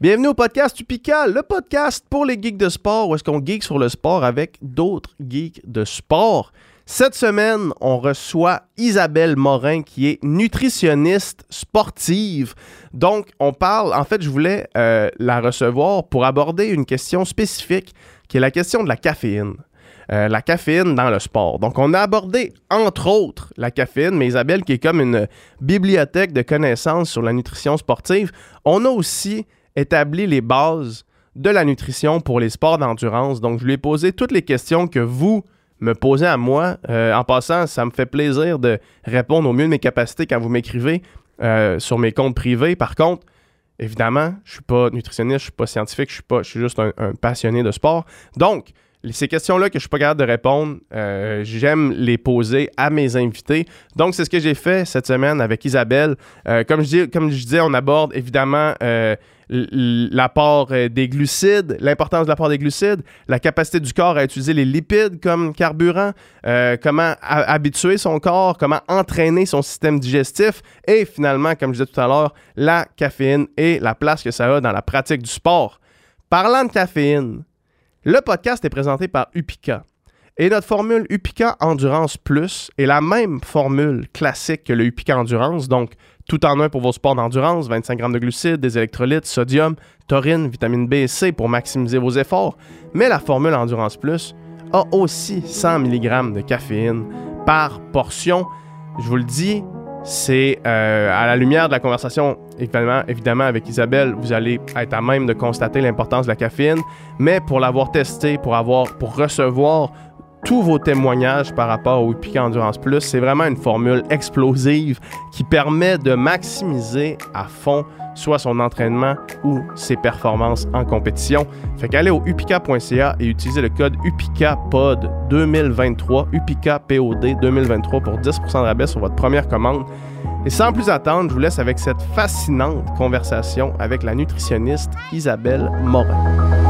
Bienvenue au podcast Upica, le podcast pour les geeks de sport, où est-ce qu'on geek sur le sport avec d'autres geeks de sport. Cette semaine, on reçoit Isabelle Morin, qui est nutritionniste sportive. Donc, on parle, en fait, je voulais euh, la recevoir pour aborder une question spécifique, qui est la question de la caféine. Euh, la caféine dans le sport. Donc, on a abordé, entre autres, la caféine, mais Isabelle, qui est comme une bibliothèque de connaissances sur la nutrition sportive, on a aussi établi les bases de la nutrition pour les sports d'endurance. Donc, je lui ai posé toutes les questions que vous me posez à moi. Euh, en passant, ça me fait plaisir de répondre au mieux de mes capacités quand vous m'écrivez euh, sur mes comptes privés. Par contre, évidemment, je suis pas nutritionniste, je suis pas scientifique, je suis pas, je suis juste un, passionné de sport. Donc, ces questions-là que je suis pas capable de répondre, euh, j'aime les poser à mes invités. Donc, c'est ce que j'ai fait cette semaine avec Isabelle. Comme, je dis, comme je disais, on aborde évidemment l'apport des glucides, l'importance de l'apport des glucides, la capacité du corps à utiliser les lipides comme carburant, comment habituer son corps, comment entraîner son système digestif et finalement, comme je disais tout à l'heure, la caféine et la place que ça a dans la pratique du sport. Parlant de caféine, le podcast est présenté par Upica. Et notre formule Upica Endurance Plus est la même formule classique que le Upica Endurance, donc tout en un pour vos sports d'endurance, 25 grammes de glucides, des électrolytes, sodium, taurine, vitamine B et C pour maximiser vos efforts. Mais la formule Endurance Plus a aussi 100 mg de caféine par portion. Je vous le dis, c'est euh, à la lumière de la conversation, évidemment, avec Isabelle, vous allez être à même de constater l'importance de la caféine, mais pour l'avoir testé, pour avoir, pour recevoir tous vos témoignages par rapport au Piquant Endurance Plus, c'est vraiment une formule explosive qui permet de maximiser à fond soit son entraînement ou ses performances en compétition. Fait qu'allez au upica.ca et utilisez le code UPICAPOD 2023, UPICAPOD 2023 pour 10% de rabais sur votre première commande. Et sans plus attendre, je vous laisse avec cette fascinante conversation avec la nutritionniste Isabelle Morin.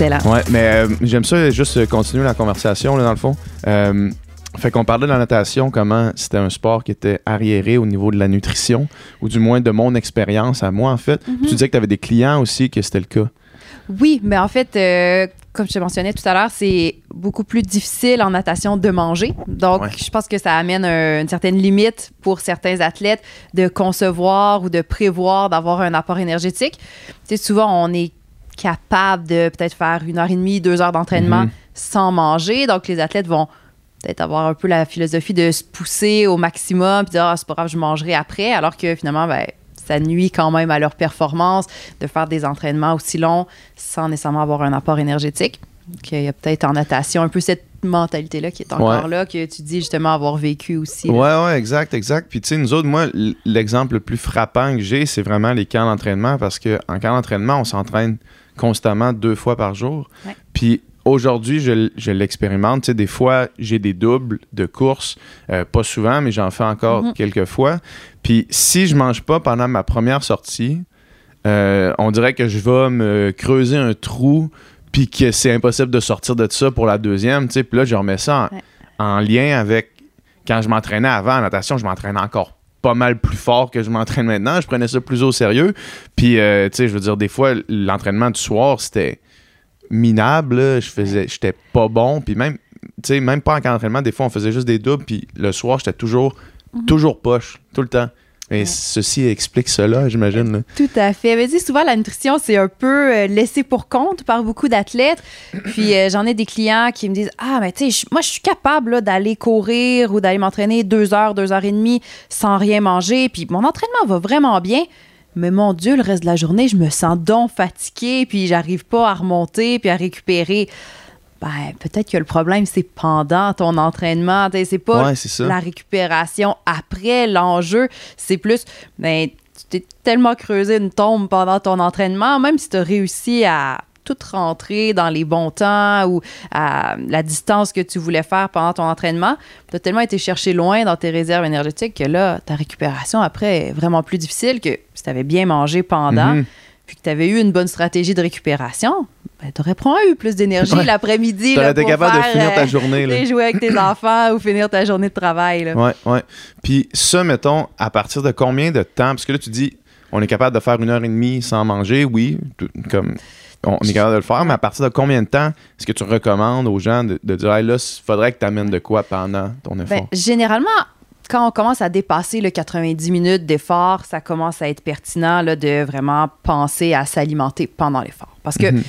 Ouais, mais euh, j'aime ça juste continuer la conversation, là, dans le fond. Euh, fait qu'on parlait de la natation, comment c'était un sport qui était arriéré au niveau de la nutrition, ou du moins de mon expérience à moi, en fait. Mhm. tu disais que tu avais des clients aussi que c'était le cas. Oui, mais en fait, euh, comme je te mentionnais tout à l'heure, c'est beaucoup plus difficile en natation de manger. Donc, Ouais. je pense que ça amène un- une certaine limite pour certains athlètes de concevoir ou de prévoir d'avoir un apport énergétique. Tu sais, souvent, on est capable de peut-être faire une heure et demie, deux heures d'entraînement Mhm. sans manger. Donc, les athlètes vont peut-être avoir un peu la philosophie de se pousser au maximum puis dire ah, c'est pas grave, je mangerai après. Alors que finalement, ben, ça nuit quand même à leur performance de faire des entraînements aussi longs sans nécessairement avoir un apport énergétique. Donc, il y a peut-être en natation un peu cette mentalité-là qui est encore Ouais. là, que tu dis justement avoir vécu aussi. là. Ouais, ouais, exact, exact. Puis tu sais, nous autres, moi, l'exemple le plus frappant que j'ai, c'est vraiment les camps d'entraînement parce qu'en camp d'entraînement, on s'entraîne constamment deux fois par jour. Ouais. Puis aujourd'hui, je, l'expérimente. Tu sais, des fois, j'ai des doubles de course. Euh, pas souvent, mais j'en fais encore Mhm. quelques fois. Puis si je mange pas pendant ma première sortie, euh, on dirait que je vais me creuser un trou puis que c'est impossible de sortir de ça pour la deuxième. tu sais. Puis là, je remets ça en, Ouais. en lien avec quand je m'entraînais avant en natation, je m'entraînais encore pas mal plus fort que je m'entraîne maintenant. Je prenais ça plus au sérieux. Puis, euh, tu sais, je veux dire, des fois, l'entraînement du soir, c'était minable. là. Je faisais, j'étais pas bon. Puis même, tu sais, même pas en camp d'entraînement, des fois, on faisait juste des doubles. Puis le soir, j'étais toujours, toujours poche, tout le temps. Et Ouais. ceci explique cela, j'imagine. Tout à fait. Mais dis, souvent, la nutrition, c'est un peu euh, laissé pour compte par beaucoup d'athlètes. Puis euh, j'en ai des clients qui me disent Ah, mais tu sais, moi, je suis capable d'aller courir ou d'aller m'entraîner deux heures, deux heures et demie sans rien manger. Puis mon entraînement va vraiment bien. Mais mon Dieu, le reste de la journée, je me sens donc fatiguée, puis j'arrive pas à remonter, puis à récupérer. Ben, peut-être que le problème, c'est pendant ton entraînement. C'est pas Ouais, la récupération après l'enjeu. C'est plus, ben, tu t'es tellement creusé une tombe pendant ton entraînement, même si tu as réussi à tout rentrer dans les bons temps ou à la distance que tu voulais faire pendant ton entraînement, tu as tellement été chercher loin dans tes réserves énergétiques que là, ta récupération après est vraiment plus difficile que si tu avais bien mangé pendant. Mhm. Puis que tu avais eu une bonne stratégie de récupération, ben, tu aurais probablement eu plus d'énergie Ouais. l'après-midi. Là, été capable de finir ta euh, journée. Là. jouer avec tes enfants ou finir ta journée de travail. Là. Ouais, ouais. Puis ça, mettons, à partir de combien de temps? Parce que là, tu dis, on est capable de faire une heure et demie sans manger, oui, tout- comme on est capable de le faire, mais à partir de combien de temps est-ce que tu recommandes aux gens de, de dire, hey, là, il faudrait que tu amènes de quoi pendant ton effort? Ben, généralement, quand on commence à dépasser le 90 minutes d'effort, ça commence à être pertinent là, de vraiment penser à s'alimenter pendant l'effort. Parce que Mhm.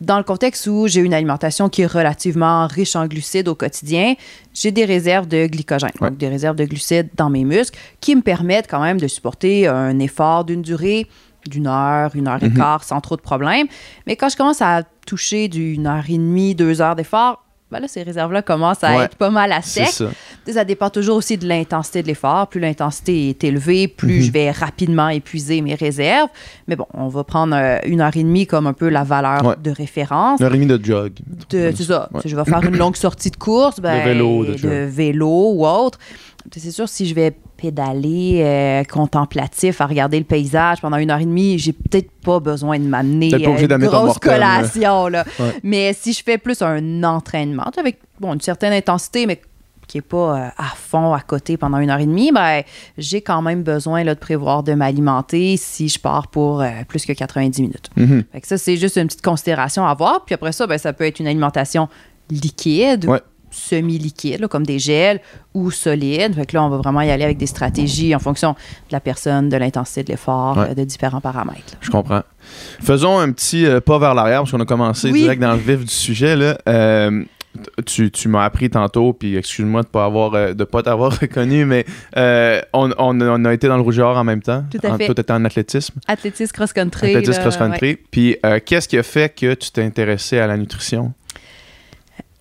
dans le contexte où j'ai une alimentation qui est relativement riche en glucides au quotidien, j'ai des réserves de glycogène, Ouais. donc des réserves de glucides dans mes muscles qui me permettent quand même de supporter un effort d'une durée d'une heure, une heure et Mhm. quart sans trop de problèmes. Mais quand je commence à toucher d'une heure et demie, deux heures d'effort, ben là, ces réserves-là commencent à Ouais. être pas mal à sec. ça. Dépend toujours aussi de l'intensité de l'effort. Plus l'intensité est élevée, plus Mhm. je vais rapidement épuiser mes réserves. Mais bon, on va prendre euh, une heure et demie comme un peu la valeur Ouais. de référence. Une heure et demie de jog. De- C'est ça. Ouais. Si je vais faire une longue sortie de course, ben, De vélo, de de, vélo ou autre. C'est sûr, si je vais pédaler euh, contemplatif à regarder le paysage pendant une heure et demie, j'ai peut-être pas besoin de m'amener euh, une grosse collation. Là. Ouais. Mais si je fais plus un entraînement avec bon, une certaine intensité, mais qui n'est pas euh, à fond à côté pendant une heure et demie, ben, j'ai quand même besoin là, de prévoir de m'alimenter si je pars pour plus que 90 minutes. Mhm. Fait que ça, c'est juste une petite considération à avoir. Puis après ça, ben, ça peut être une alimentation liquide, Ouais. Semi-liquide, là, comme des gels, ou solide. Fait que là, on va vraiment y aller avec des stratégies en fonction de la personne, de l'intensité de l'effort, Ouais. euh, de différents paramètres. là. Je comprends. Faisons un petit euh, pas vers l'arrière parce qu'on a commencé Oui. direct dans le vif du sujet. Là. Euh, tu tu m'as appris tantôt, puis excuse-moi de pas avoir euh, de pas t'avoir reconnu, mais euh, on, on- on a été dans le rougeard en même temps. Tout à En- fait. En athlétisme, Athlétisme cross-country. athlétisme cross-country. ouais. Puis euh, qu'est-ce qui a fait que tu t'es intéressé à la nutrition?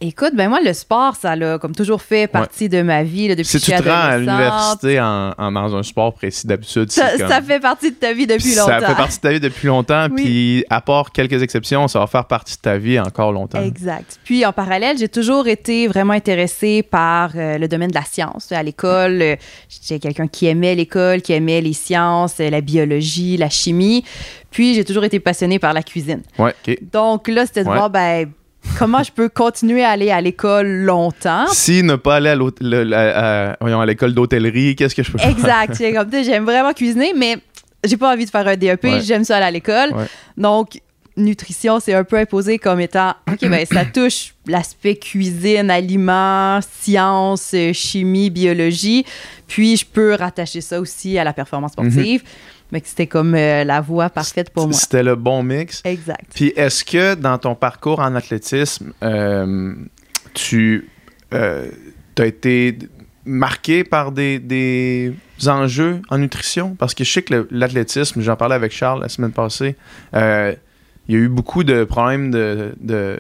Écoute, ben moi, le sport, ça a comme toujours fait partie de ma vie là, depuis Si que je tu suis te rends à l'université en, en- dans un sport précis d'habitude, Ça, comme... ça fait partie de ta vie depuis Puis longtemps. Ça fait partie de ta vie depuis longtemps, Oui. puis à part quelques exceptions, ça va faire partie de ta vie encore longtemps. Exact. Puis en parallèle, j'ai toujours été vraiment intéressée par euh, le domaine de la science. À l'école, euh, j'étais quelqu'un qui aimait l'école, qui aimait les sciences, euh, la biologie, la chimie. Puis j'ai toujours été passionnée par la cuisine. Ouais, ok. Donc là, c'était de Ouais. voir, ben, comment je peux continuer à aller à l'école longtemps? Si ne pas aller à, l'hôte- le- la- à- voyons, à l'école d'hôtellerie, qu'est-ce que je peux faire? Exact. Comme, j'aime vraiment cuisiner, mais j'ai pas envie de faire un DEP. Ouais. J'aime ça aller à l'école. Ouais. Donc, nutrition, c'est un peu imposé comme étant, OK, ben ça touche l'aspect cuisine, aliments, sciences, chimie, biologie. Puis, je peux rattacher ça aussi à la performance sportive. Mais que c'était comme euh, la voie parfaite pour moi. C'était le bon mix. Exact. Puis est-ce que dans ton parcours en athlétisme, euh, tu as été marqué par des, des enjeux en nutrition? Parce que je sais que l'athlétisme, j'en parlais avec Charles la semaine passée, euh, il y a eu beaucoup de problèmes de, de-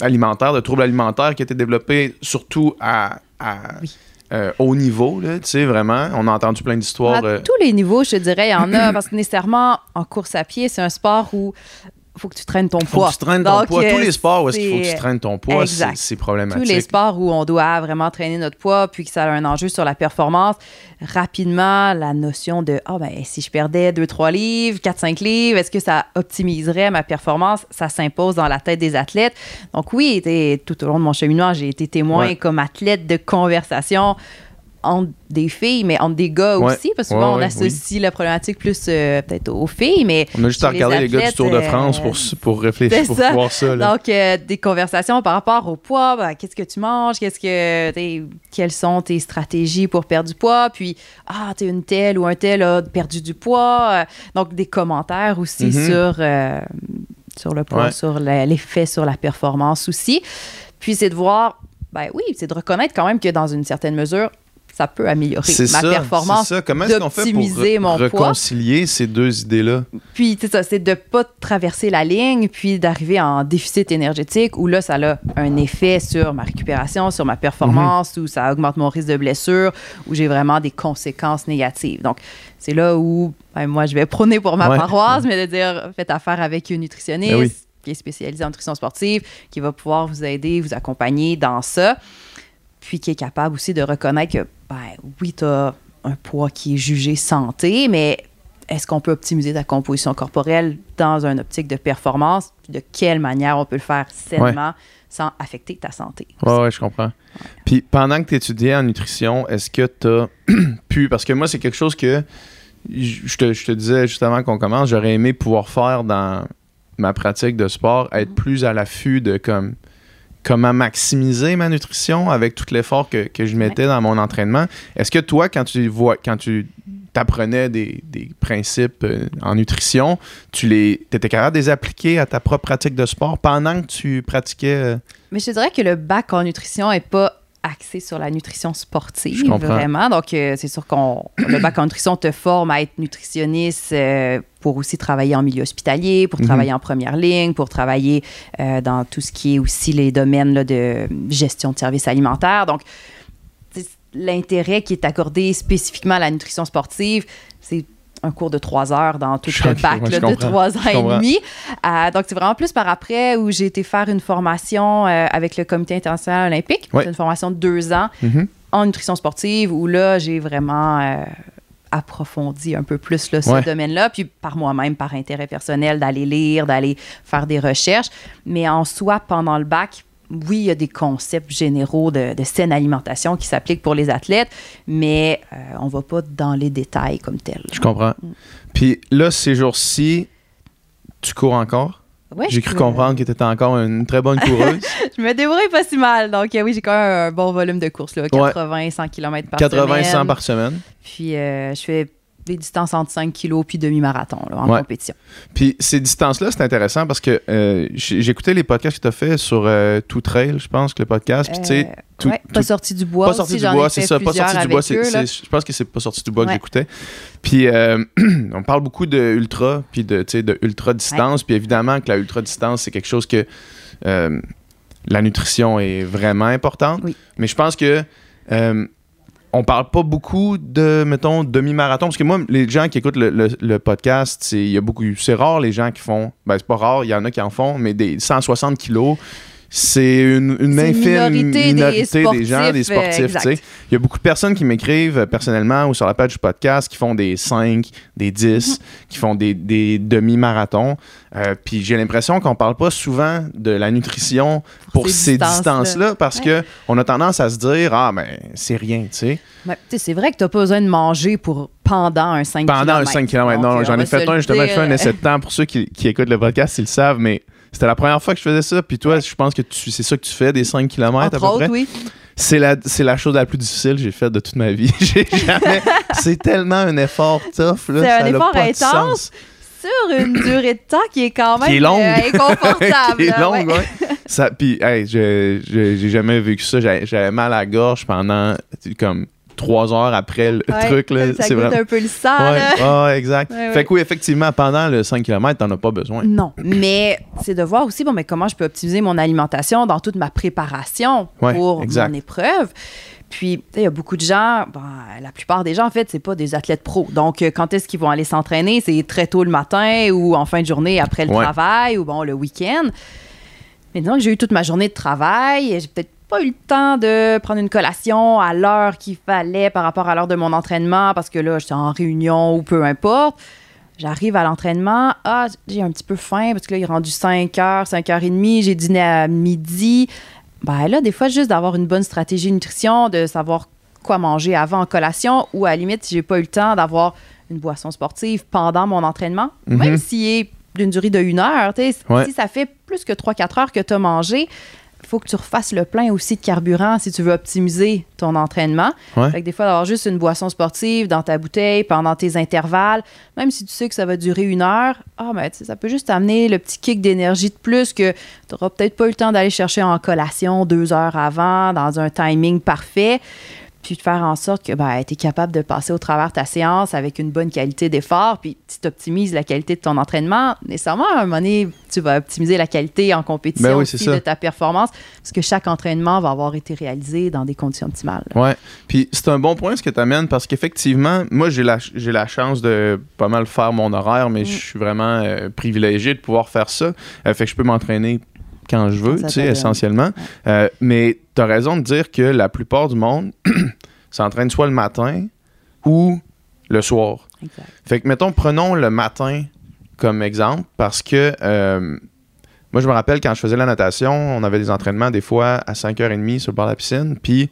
alimentaires, de troubles alimentaires qui étaient développés surtout à, à, Oui. Euh, haut niveau, là, tu sais, vraiment. On a entendu plein d'histoires. À euh, tous les niveaux, je te dirais, il y en a. parce que nécessairement, en course à pied, c'est un sport où faut que tu traînes ton faut poids. que tu traînes ton Donc, poids. Tous euh, les sports où est-ce qu'il faut que tu traînes ton poids, c'est c'est tous problématique. les sports où on doit vraiment traîner notre poids, puis que ça a un enjeu sur la performance, rapidement, la notion de Ah, ben, si je perdais 2-3 livres, 4-5 livres, est-ce que ça optimiserait ma performance? Ça s'impose dans la tête des athlètes. Donc, oui, tout au long de mon cheminement, j'ai été témoin Ouais. comme athlète de conversation entre des filles, mais entre des gars Ouais. aussi, parce que souvent, Ouais, on associe la problématique plus euh, peut-être aux filles, mais On a juste à les regarder les, gars du Tour de euh, France pour, pour réfléchir, pour ça. voir ça. là. donc, euh, des conversations par rapport au poids. ben, qu'est-ce que tu manges? Qu'est-ce que, quelles sont tes stratégies pour perdre du poids? Puis, ah, t'es une telle ou un tel a perdu du poids. Donc, des commentaires aussi Mhm. sur, sur le poids, sur l'effet sur la performance aussi. Puis, c'est de voir, ben oui, c'est de reconnaître quand même que dans une certaine mesure, ça peut améliorer ma ça, performance. c'est ça. Comment est-ce qu'on fait pour re- mon poids? réconcilier ces deux idées-là? Puis, c'est ça, c'est de pas traverser la ligne, puis d'arriver en déficit énergétique, où là, ça a un effet sur ma récupération, sur ma performance, Mhm. où ça augmente mon risque de blessure, où j'ai vraiment des conséquences négatives. Donc, c'est là où ben, moi, je vais prôner pour ma Ouais. paroisse, mais de dire, faites affaire avec une nutritionniste Ben oui. qui est spécialisée en nutrition sportive, qui va pouvoir vous aider, vous accompagner dans ça, puis qui est capable aussi de reconnaître que, ben oui, tu as un poids qui est jugé santé, mais est-ce qu'on peut optimiser ta composition corporelle dans une optique de performance? De quelle manière on peut le faire sainement sans affecter ta santé? Ouais, ouais, je comprends. Puis pendant que tu étudiais en nutrition, est-ce que tu as pu. Parce que moi, c'est quelque chose que je te, je te disais juste avant qu'on commence, j'aurais aimé pouvoir faire dans ma pratique de sport, être plus à l'affût de comme comment maximiser ma nutrition avec tout l'effort que, que je mettais dans mon entraînement. Est-ce que toi, quand tu vois, quand tu t'apprenais des, des principes euh, en nutrition, tu les étais capable de les appliquer à ta propre pratique de sport pendant que tu pratiquais euh, Mais je te dirais que le bac en nutrition est pas axé sur la nutrition sportive, vraiment. Donc, euh, c'est sûr qu'on le bac en nutrition te forme à être nutritionniste euh, pour aussi travailler en milieu hospitalier, pour Mhm. travailler en première ligne, pour travailler euh, dans tout ce qui est aussi les domaines là, de gestion de services alimentaires. Donc, l'intérêt qui est accordé spécifiquement à la nutrition sportive, c'est un cours de trois heures dans tout le bac là, de trois ans et demi. Euh, donc, c'est vraiment plus par après où j'ai été faire une formation euh, avec le Comité international olympique. Une formation de deux ans mhm. en nutrition sportive où là, j'ai vraiment euh, approfondi un peu plus là, ce Ouais. domaine-là. Puis par moi-même, par intérêt personnel, d'aller lire, d'aller faire des recherches. Mais en soi, pendant le bac, oui, il y a des concepts généraux de, de saine alimentation qui s'appliquent pour les athlètes, mais euh, on ne va pas dans les détails comme tel. Je comprends. Mm. Puis là, ces jours-ci, tu cours encore? Ouais, J'ai cru comprendre que tu étais encore une très bonne coureuse. Je me débrouille pas si mal. Donc, oui, j'ai quand même un bon volume de course, là, 80, 100 km par 80, semaine. 100 par semaine. Puis, euh, je fais des distances entre 5 kg puis demi-marathon en Ouais. compétition. Puis ces distances-là, c'est intéressant parce que euh, écouté les podcasts que tu as fait sur euh, Tout Trail, je pense, que le podcast. Puis tu sais, Euh, tout- ouais, tout- pas sorti du bois. pas sorti aussi, du bois, c'est ça, pas sorti du bois. Je pense que c'est pas sorti du bois que j'écoutais. Puis euh, on parle beaucoup de ultra, puis de, de ultra distance. Puis évidemment que la ultra distance, c'est quelque chose que euh, la nutrition est vraiment importante. Oui. Mais je pense que euh, on parle pas beaucoup de, mettons, demi-marathon. Parce que moi, les gens qui écoutent le, podcast. C'est rare les gens qui font. Ben, c'est pas rare, il y en a qui en font, mais des 160 kilos. C'est une, infime minorité des gens, des sportifs, euh. Il y a beaucoup de personnes qui m'écrivent euh, personnellement ou sur la page du podcast qui font des 5, des 10, qui font des, des demi-marathons. Euh, Puis j'ai l'impression qu'on parle pas souvent de la nutrition pour, ces ces distances-là. parce Ouais. que on a tendance à se dire Ah, mais c'est rien, tu sais. C'est vrai que tu n'as pas besoin de manger pour pendant un 5 Pendant un 5 km. Non, j'en ai fait un, justement, je fais un essai de temps pour ceux qui, qui écoutent le podcast, ils le savent, mais c'était la première fois que je faisais ça. Puis toi, je pense que c'est ça que tu fais, des 5 km à peu près? oui. C'est la, c'est la chose la plus difficile que j'ai faite de toute ma vie. Jamais. c'est tellement un effort tough. Là, C'est un ça effort pas de intense, sens. Sur une durée de temps qui est quand même Qui est longue. euh, inconfortable. qui est longue, ouais. ouais. Ça, puis, hey, j'ai jamais vécu ça. J'avais j'avais mal à la gorge pendant comme trois heures après le Ouais, truc. Là. Ça C'est goûte vraiment. un peu le sang. Ouais, là. exact. Ouais. Fait que oui, effectivement, pendant le 5 km, t'en as pas besoin. Non, mais c'est de voir aussi bon, mais comment je peux optimiser mon alimentation dans toute ma préparation pour exact. mon épreuve. Puis, il y a beaucoup de gens, la plupart des gens, en fait, c'est pas des athlètes pros. Donc, euh, quand est-ce qu'ils vont aller s'entraîner? C'est très tôt le matin ou en fin de journée après le travail ou bon, le week-end. Mais disons que j'ai eu toute ma journée de travail, j'ai peut-être pas eu le temps de prendre une collation à l'heure qu'il fallait par rapport à l'heure de mon entraînement parce que là, j'étais en réunion ou peu importe. J'arrive à l'entraînement, ah, j'ai un petit peu faim parce que là, il est rendu 5 h, 5 h 30, j'ai dîné à midi. Ben là, des fois, juste d'avoir une bonne stratégie nutrition, de savoir quoi manger avant en collation ou à la limite, si j'ai pas eu le temps d'avoir une boisson sportive pendant mon entraînement, Mhm. même s'il est d'une durée de une heure, Ouais. si ça fait plus que 3-4 heures que tu as mangé, faut que tu refasses le plein aussi de carburant si tu veux optimiser ton entraînement. Ouais. Fait que des fois, d'avoir juste une boisson sportive dans ta bouteille pendant tes intervalles, même si tu sais que ça va durer une heure, ah ben, ça peut juste t'amener le petit kick d'énergie de plus que tu n'auras peut-être pas eu le temps d'aller chercher en collation deux heures avant, dans un timing parfait. Puis de faire en sorte que ben, tu es capable de passer au travers ta séance avec une bonne qualité d'effort. Puis tu optimises la qualité de ton entraînement, nécessairement, à un moment donné, tu vas optimiser la qualité en compétition Ben oui, aussi de ta performance, parce que chaque entraînement va avoir été réalisé dans des conditions optimales. Ouais. Puis c'est un bon point ce que tu amènes parce qu'effectivement, moi, j'ai la, j'ai la chance de pas mal faire mon horaire, mais Mm. je suis vraiment euh, privilégié de pouvoir faire ça. Euh, fait que je peux m'entraîner quand je veux, tu sais, essentiellement. Euh, mais tu as raison de dire que la plupart du monde s'entraîne soit le matin ou le soir. Exact. Fait que, mettons, prenons le matin comme exemple, parce que euh, moi, je me rappelle quand je faisais la natation, on avait des entraînements des fois à 5h30 sur le bord de la piscine, puis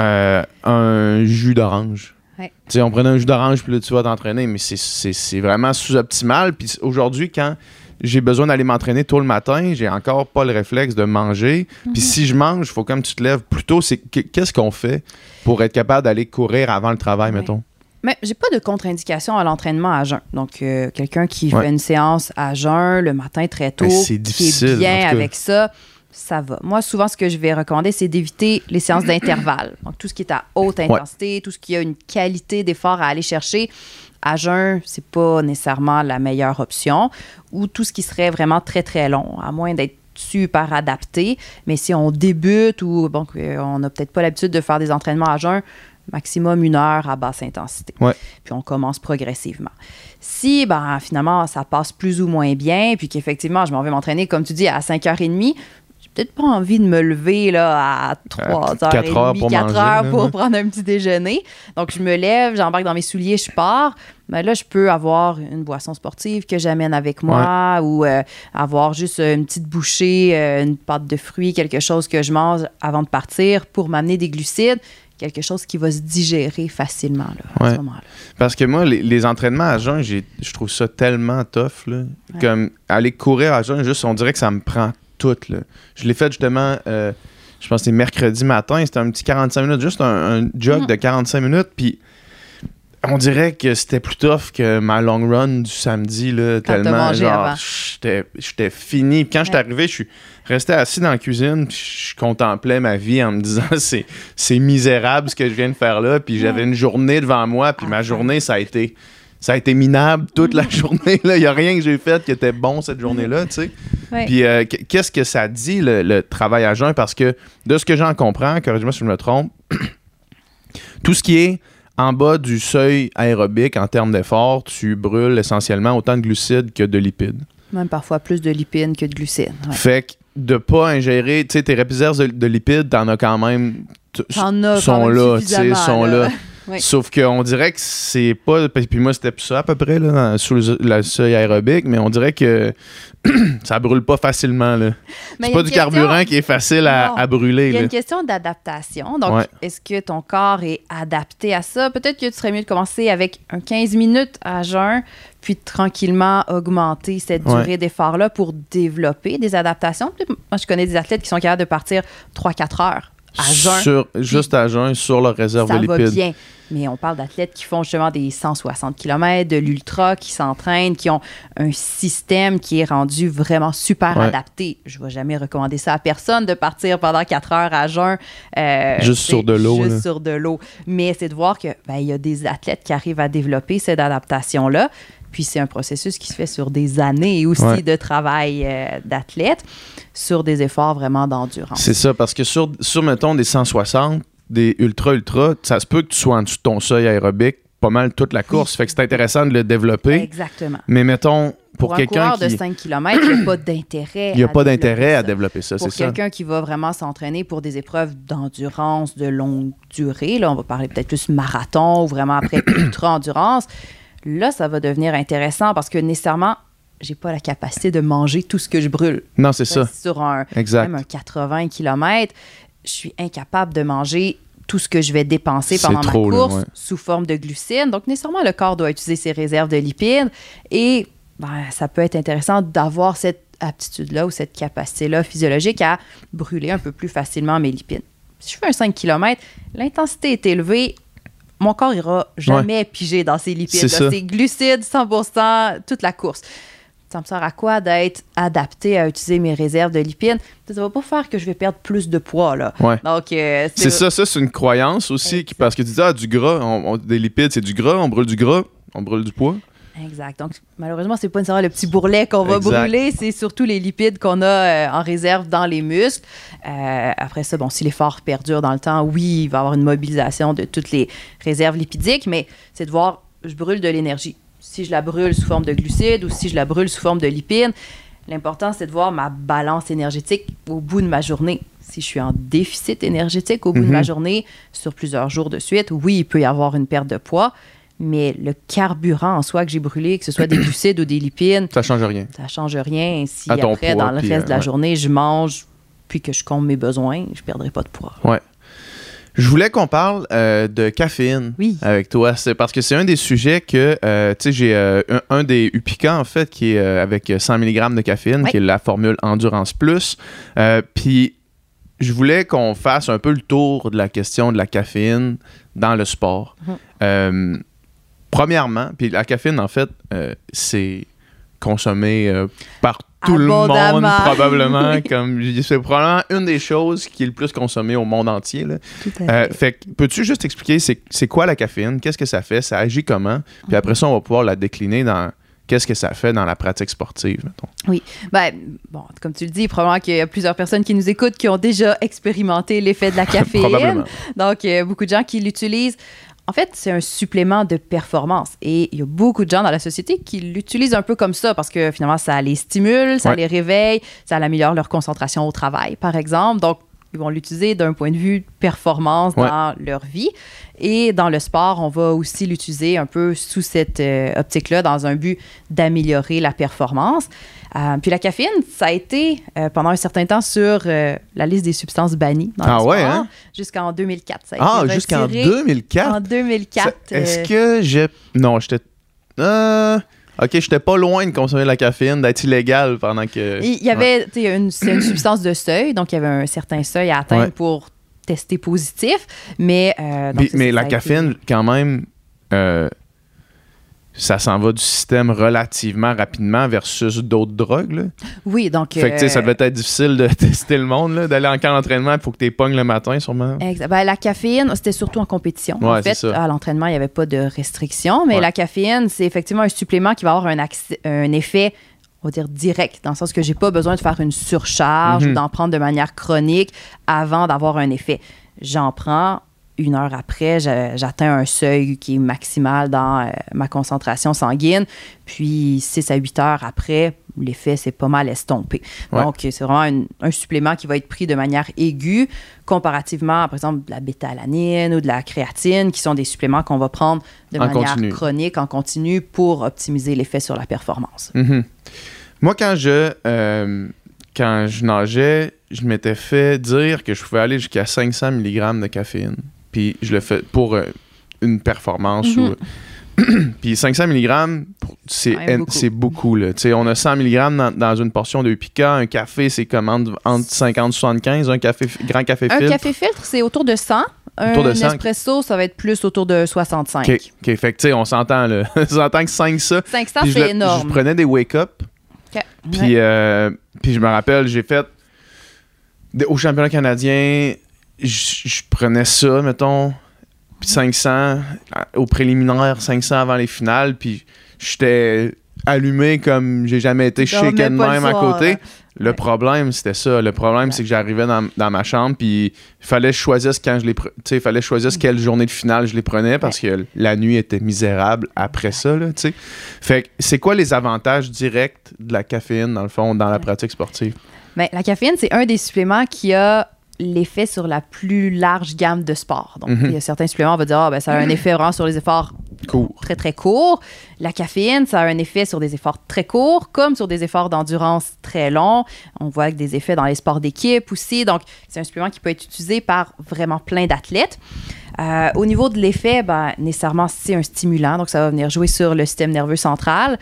euh, un jus d'orange. Ouais. Tu sais, on prenait un jus d'orange, puis là, tu vas t'entraîner, mais c'est vraiment sous-optimal. Puis aujourd'hui, quand j'ai besoin d'aller m'entraîner tôt le matin, j'ai encore pas le réflexe de manger. Puis si je mange, il faut comme tu te lèves plus tôt. C'est qu- Qu'est-ce qu'on fait pour être capable d'aller courir avant le travail, Ouais. mettons? Mais j'ai pas de contre-indication à l'entraînement à jeun. Donc, euh, quelqu'un qui Ouais. fait une séance à jeun le matin très tôt, c'est qui est en bien avec ça, ça va. Moi, souvent, ce que je vais recommander, c'est d'éviter les séances d'intervalle. Donc, tout ce qui est à haute intensité, tout ce qui a une qualité d'effort à aller chercher, à jeun, c'est pas nécessairement la meilleure option. Ou tout ce qui serait vraiment très, très long, à moins d'être super adapté. Mais si on débute ou bon, euh, on n'a peut-être pas l'habitude de faire des entraînements à jeun, maximum une heure à basse intensité. Ouais. Puis on commence progressivement. Si ben, finalement ça passe plus ou moins bien, puis qu'effectivement je m'en vais m'entraîner, comme tu dis, à 5h30, j'ai peut-être pas envie de me lever là, à 3h30, 4 heures pour 4 manger, heures pour prendre un petit déjeuner. Donc je me lève, j'embarque dans mes souliers, je pars. Mais là, je peux avoir une boisson sportive que j'amène avec moi ou euh, avoir juste une petite bouchée, euh, une pâte de fruits, quelque chose que je mange avant de partir pour m'amener des glucides, quelque chose qui va se digérer facilement là, à Ouais. ce moment-là. Parce que moi, les, les entraînements à jeun, je trouve ça tellement tough. Là. Ouais. Comme aller courir à jeun, juste, on dirait que ça me prend tout. Là. Je l'ai fait justement, euh, je pense que c'était mercredi matin, c'était un petit 45 minutes, juste un, un jog Mhm. de 45 minutes, puis on dirait que c'était plus tough que ma long run du samedi, là, Quand t'as tellement, genre, j'étais fini. Quand j'étais Ouais. arrivé, je suis resté assis dans la cuisine, puis je contemplais ma vie en me disant, c'est c'est misérable ce que je viens de faire là, puis j'avais une journée devant moi, puis ma Ah. journée, ça a été... Ça a été minable toute la journée. Il n'y a rien que j'ai fait qui était bon cette journée-là, tu sais. Ouais. Puis euh, qu- qu'est-ce que ça dit, le, le travail à jeun? Parce que de ce que j'en comprends, corrige-moi si je me trompe, tout ce qui est en bas du seuil aérobique en termes d'effort, tu brûles essentiellement autant de glucides que de lipides. Même parfois plus de lipides que de glucides. ouais. Fait que de pas ingérer, tu sais, tes réserves de, de lipides, t'en as quand même. T'en as quand sont même là, tu sais, sont là. là. Oui. Sauf qu'on dirait que c'est pas. Puis moi, c'était ça à peu près, là, sous le, seuil aérobique, mais on dirait que ça brûle pas facilement, là. C'est pas du question- carburant qui est facile à, brûler, Il y a là. une question d'adaptation. Donc, Ouais. est-ce que ton corps est adapté à ça? Peut-être que tu serais mieux de commencer avec un 15 minutes à jeun, puis tranquillement augmenter cette Ouais. durée d'effort-là pour développer des adaptations. Moi, je connais des athlètes qui sont capables de partir 3-4 heures à jeun. Sur, juste à jeun, sur leur réserve ça de va bien. Mais on parle d'athlètes qui font justement des 160 km, de l'ultra, qui s'entraînent, qui ont un système qui est rendu vraiment super Ouais. adapté. Je ne vais jamais recommander ça à personne de partir pendant 4 heures à jeun. euh, Juste sur de l'eau, Juste là. sur de l'eau. Mais c'est de voir que ben, il y a des athlètes qui arrivent à développer cette adaptation-là. Puis c'est un processus qui se fait sur des années aussi Ouais. de travail euh, d'athlète, sur des efforts vraiment d'endurance. C'est ça, parce que sur, sur, mettons, des 160, des ultra-ultra, ça se peut que tu sois en dessous de ton seuil aérobique pas mal toute la course. Fait que c'est intéressant de le développer. Exactement. Mais mettons, pour, Pour, un quelqu'un coureur de qui. 5 km, il n'y a pas d'intérêt. Il n'y a à pas d'intérêt à développer ça, c'est Pour ça. quelqu'un qui va vraiment s'entraîner pour des épreuves d'endurance de longue durée, là, on va parler peut-être plus marathon ou vraiment après ultra-endurance, là, ça va devenir intéressant parce que nécessairement, j'ai pas la capacité de manger tout ce que je brûle. Non, c'est ça. Sur un, Exact. même un 80 km, je suis incapable de manger tout ce que je vais dépenser pendant trop, ma là, course ouais. sous forme de glucides. Donc, nécessairement, le corps doit utiliser ses réserves de lipides et ben, ça peut être intéressant d'avoir cette aptitude-là ou cette capacité-là physiologique à brûler un peu plus facilement mes lipides. Si je fais un 5 km, l'intensité est élevée, mon corps ira jamais piger dans ses lipides. C'est glucides 100% toute la course. Ça me sert à quoi d'être adapté à utiliser mes réserves de lipides? Ça va pas faire que je vais perdre plus de poids, là. Ouais. Donc, euh, C'est ça, ça c'est une croyance aussi, qui- parce que tu dis, ah, du gras, on- on- des lipides, c'est du gras, on brûle du gras, on brûle du poids. Exact. Donc, malheureusement, c'est pas nécessairement le petit bourrelet qu'on va Exact. brûler, c'est surtout les lipides qu'on a euh, en réserve dans les muscles. Euh, après ça, bon, si l'effort perdure dans le temps, oui, il va y avoir une mobilisation de toutes les réserves lipidiques, mais c'est de voir, je brûle de l'énergie. Si je la brûle sous forme de glucides ou si je la brûle sous forme de lipides, l'important, c'est de voir ma balance énergétique au bout de ma journée. Si je suis en déficit énergétique au bout de Mhm. ma journée sur plusieurs jours de suite, oui, il peut y avoir une perte de poids. mais le carburant en soi que j'ai brûlé, que ce soit des glucides ou des lipides, Ça change rien. ça change rien. Si À après, poids, dans le reste de la euh, ouais. journée, je mange puis que je comble mes besoins, je perdrai pas de poids. Je voulais qu'on parle euh, de caféine Oui. avec toi. C'est parce que c'est un des sujets que, euh, tu sais, j'ai euh, un, un des Upica, en fait, qui est avec 100 mg de caféine, Oui. qui est la formule Endurance Plus. Puis, je voulais qu'on fasse un peu le tour de la question de la caféine dans le sport. Mhm. Euh, premièrement, puis la caféine, en fait, c'est consommé euh, par tout le monde, probablement. Oui. comme C'est probablement une des choses qui est le plus consommée au monde entier. là. Tout à Euh, fait. peux-tu juste expliquer c'est, quoi la caféine, qu'est-ce que ça fait, ça agit comment, puis après ça, on va pouvoir la décliner dans qu'est-ce que ça fait dans la pratique sportive, mettons. Ben, bon, comme tu le dis, probablement qu'il y a plusieurs personnes qui nous écoutent qui ont déjà expérimenté l'effet de la caféine. Donc, euh, beaucoup de gens qui l'utilisent. En fait, c'est un supplément de performance. Et il y a beaucoup de gens dans la société qui l'utilisent un peu comme ça parce que finalement, ça les stimule, ça Ouais. les réveille, ça améliore leur concentration au travail, par exemple. Donc, ils vont l'utiliser d'un point de vue performance Ouais. dans leur vie. Et dans le sport, on va aussi l'utiliser un peu sous cette euh, optique-là, dans un but d'améliorer la performance. Euh, puis la caféine, ça a été euh, pendant un certain temps sur euh, la liste des substances bannies dans Ah ouais, hein? jusqu'en 2004. Ça a Ah, jusqu'en retiré 2004? En 2004. Ça- Est-ce que j'ai... Non, j'étais... Ok, j'étais pas loin de consommer de la caféine, d'être illégal pendant que... Il y avait, tu sais, une, c'est une substance de seuil, donc il y avait un certain seuil à atteindre Ouais. pour tester positif, mais... donc Puis- ça, mais ça la été- caféine, quand même, ça s'en va du système relativement rapidement versus d'autres drogues. Là. Oui, donc... Fait que, sais, ça euh, devait être difficile de tester le monde, d'aller en camp d'entraînement, il faut que tu pognes le matin, sûrement. Exact. Ben, la caféine, c'était surtout en compétition. en Ouais, fait, c'est ça. à l'entraînement, il n'y avait pas de restrictions, mais Ouais. la caféine, c'est effectivement un supplément qui va avoir un, accès- un effet, on va dire, direct, dans le sens que j'ai pas besoin de faire une surcharge Mhm. ou d'en prendre de manière chronique avant d'avoir un effet. J'en prends. Une heure après, j'a- j'atteins un seuil qui est maximal dans euh, ma concentration sanguine. Puis 6 à 8 heures après, l'effet s'est pas mal estompé. Ouais. Donc, c'est vraiment une- un supplément qui va être pris de manière aiguë comparativement à, par exemple, de la bêta-alanine ou de la créatine, qui sont des suppléments qu'on va prendre de En manière continu. chronique, en continu, pour optimiser l'effet sur la performance. Mhm. Moi, quand je, euh, quand je nageais, je m'étais fait dire que je pouvais aller jusqu'à 500 mg de caféine. Puis je le fais pour euh, une performance. Mhm. ou- Puis 500 mg, c'est beaucoup. beaucoup. là. On a 100 mg dans, dans une portion de Upica. Un café, c'est comment entre 50 et 75. Un café, grand café Un filtre. café filtre, c'est autour de 100. Autour un de 100. espresso, ça va être plus autour de 65. OK. Fait que, tu sais, on s'entend, là. on s'entend que 5 ça. 500, Puis je, le- c'est énorme. je prenais des wake-up. OK. Puis, Ouais. euh, puis je me rappelle, j'ai fait au championnat canadien, je prenais ça, mettons, puis 500 euh, au préliminaire, 500 avant les finales, puis j'étais allumé comme j'ai jamais été shaken de même à côté. hein. Le Ouais. problème, c'était ça. Le problème, Ouais. c'est que j'arrivais dans, dans ma chambre, puis il fallait que je choisisse quand je les pre- fallait que je choisisse quelle journée de finale je les prenais parce que la nuit était misérable après ça, là, tu sais. Fait que c'est quoi les avantages directs de la caféine, dans le fond, dans la pratique sportive? Ben, la caféine, c'est un des suppléments qui a l'effet sur la plus large gamme de sports. Donc, Mhm. il y a certains suppléments, on va dire, ah, ben, ça a un effet vraiment sur les efforts Court. très, très courts. La caféine, ça a un effet sur des efforts très courts, comme sur des efforts d'endurance très longs. On voit que des effets dans les sports d'équipe aussi. Donc, c'est un supplément qui peut être utilisé par vraiment plein d'athlètes. Euh, au niveau de l'effet, ben, nécessairement, c'est un stimulant. Donc, ça va venir jouer sur le système nerveux central.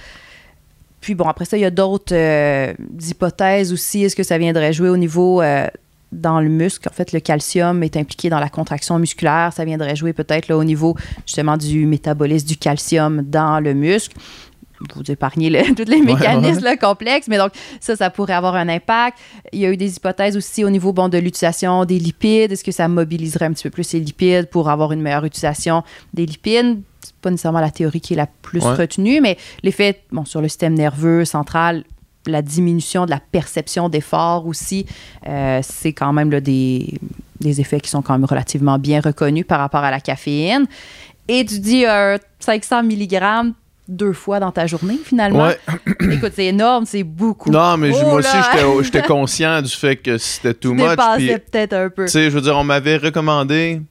Puis bon, après ça, il y a d'autres euh, hypothèses aussi. Est-ce que ça viendrait jouer au niveau euh, dans le muscle? En fait, le calcium est impliqué dans la contraction musculaire. Ça viendrait jouer peut-être au niveau justement du métabolisme du calcium dans le muscle. Vous épargnez le- tous les mécanismes là, complexes, mais donc ça, ça pourrait avoir un impact. Il y a eu des hypothèses aussi au niveau bon, de l'utilisation des lipides. Est-ce que ça mobiliserait un petit peu plus les lipides pour avoir une meilleure utilisation des lipides? C'est pas nécessairement la théorie qui est la plus Ouais. retenue, mais l'effet bon, sur le système nerveux central, la diminution de la perception d'effort aussi, euh, c'est quand même là, des, des effets qui sont quand même relativement bien reconnus par rapport à la caféine. Et tu dis euh, 500 mg deux fois dans ta journée, finalement. Ouais. Écoute, c'est énorme, c'est beaucoup. Non, mais Oh moi aussi, j'étais- conscient du fait que c'était too much. peut-être un peu. tu sais, je veux dire, on m'avait recommandé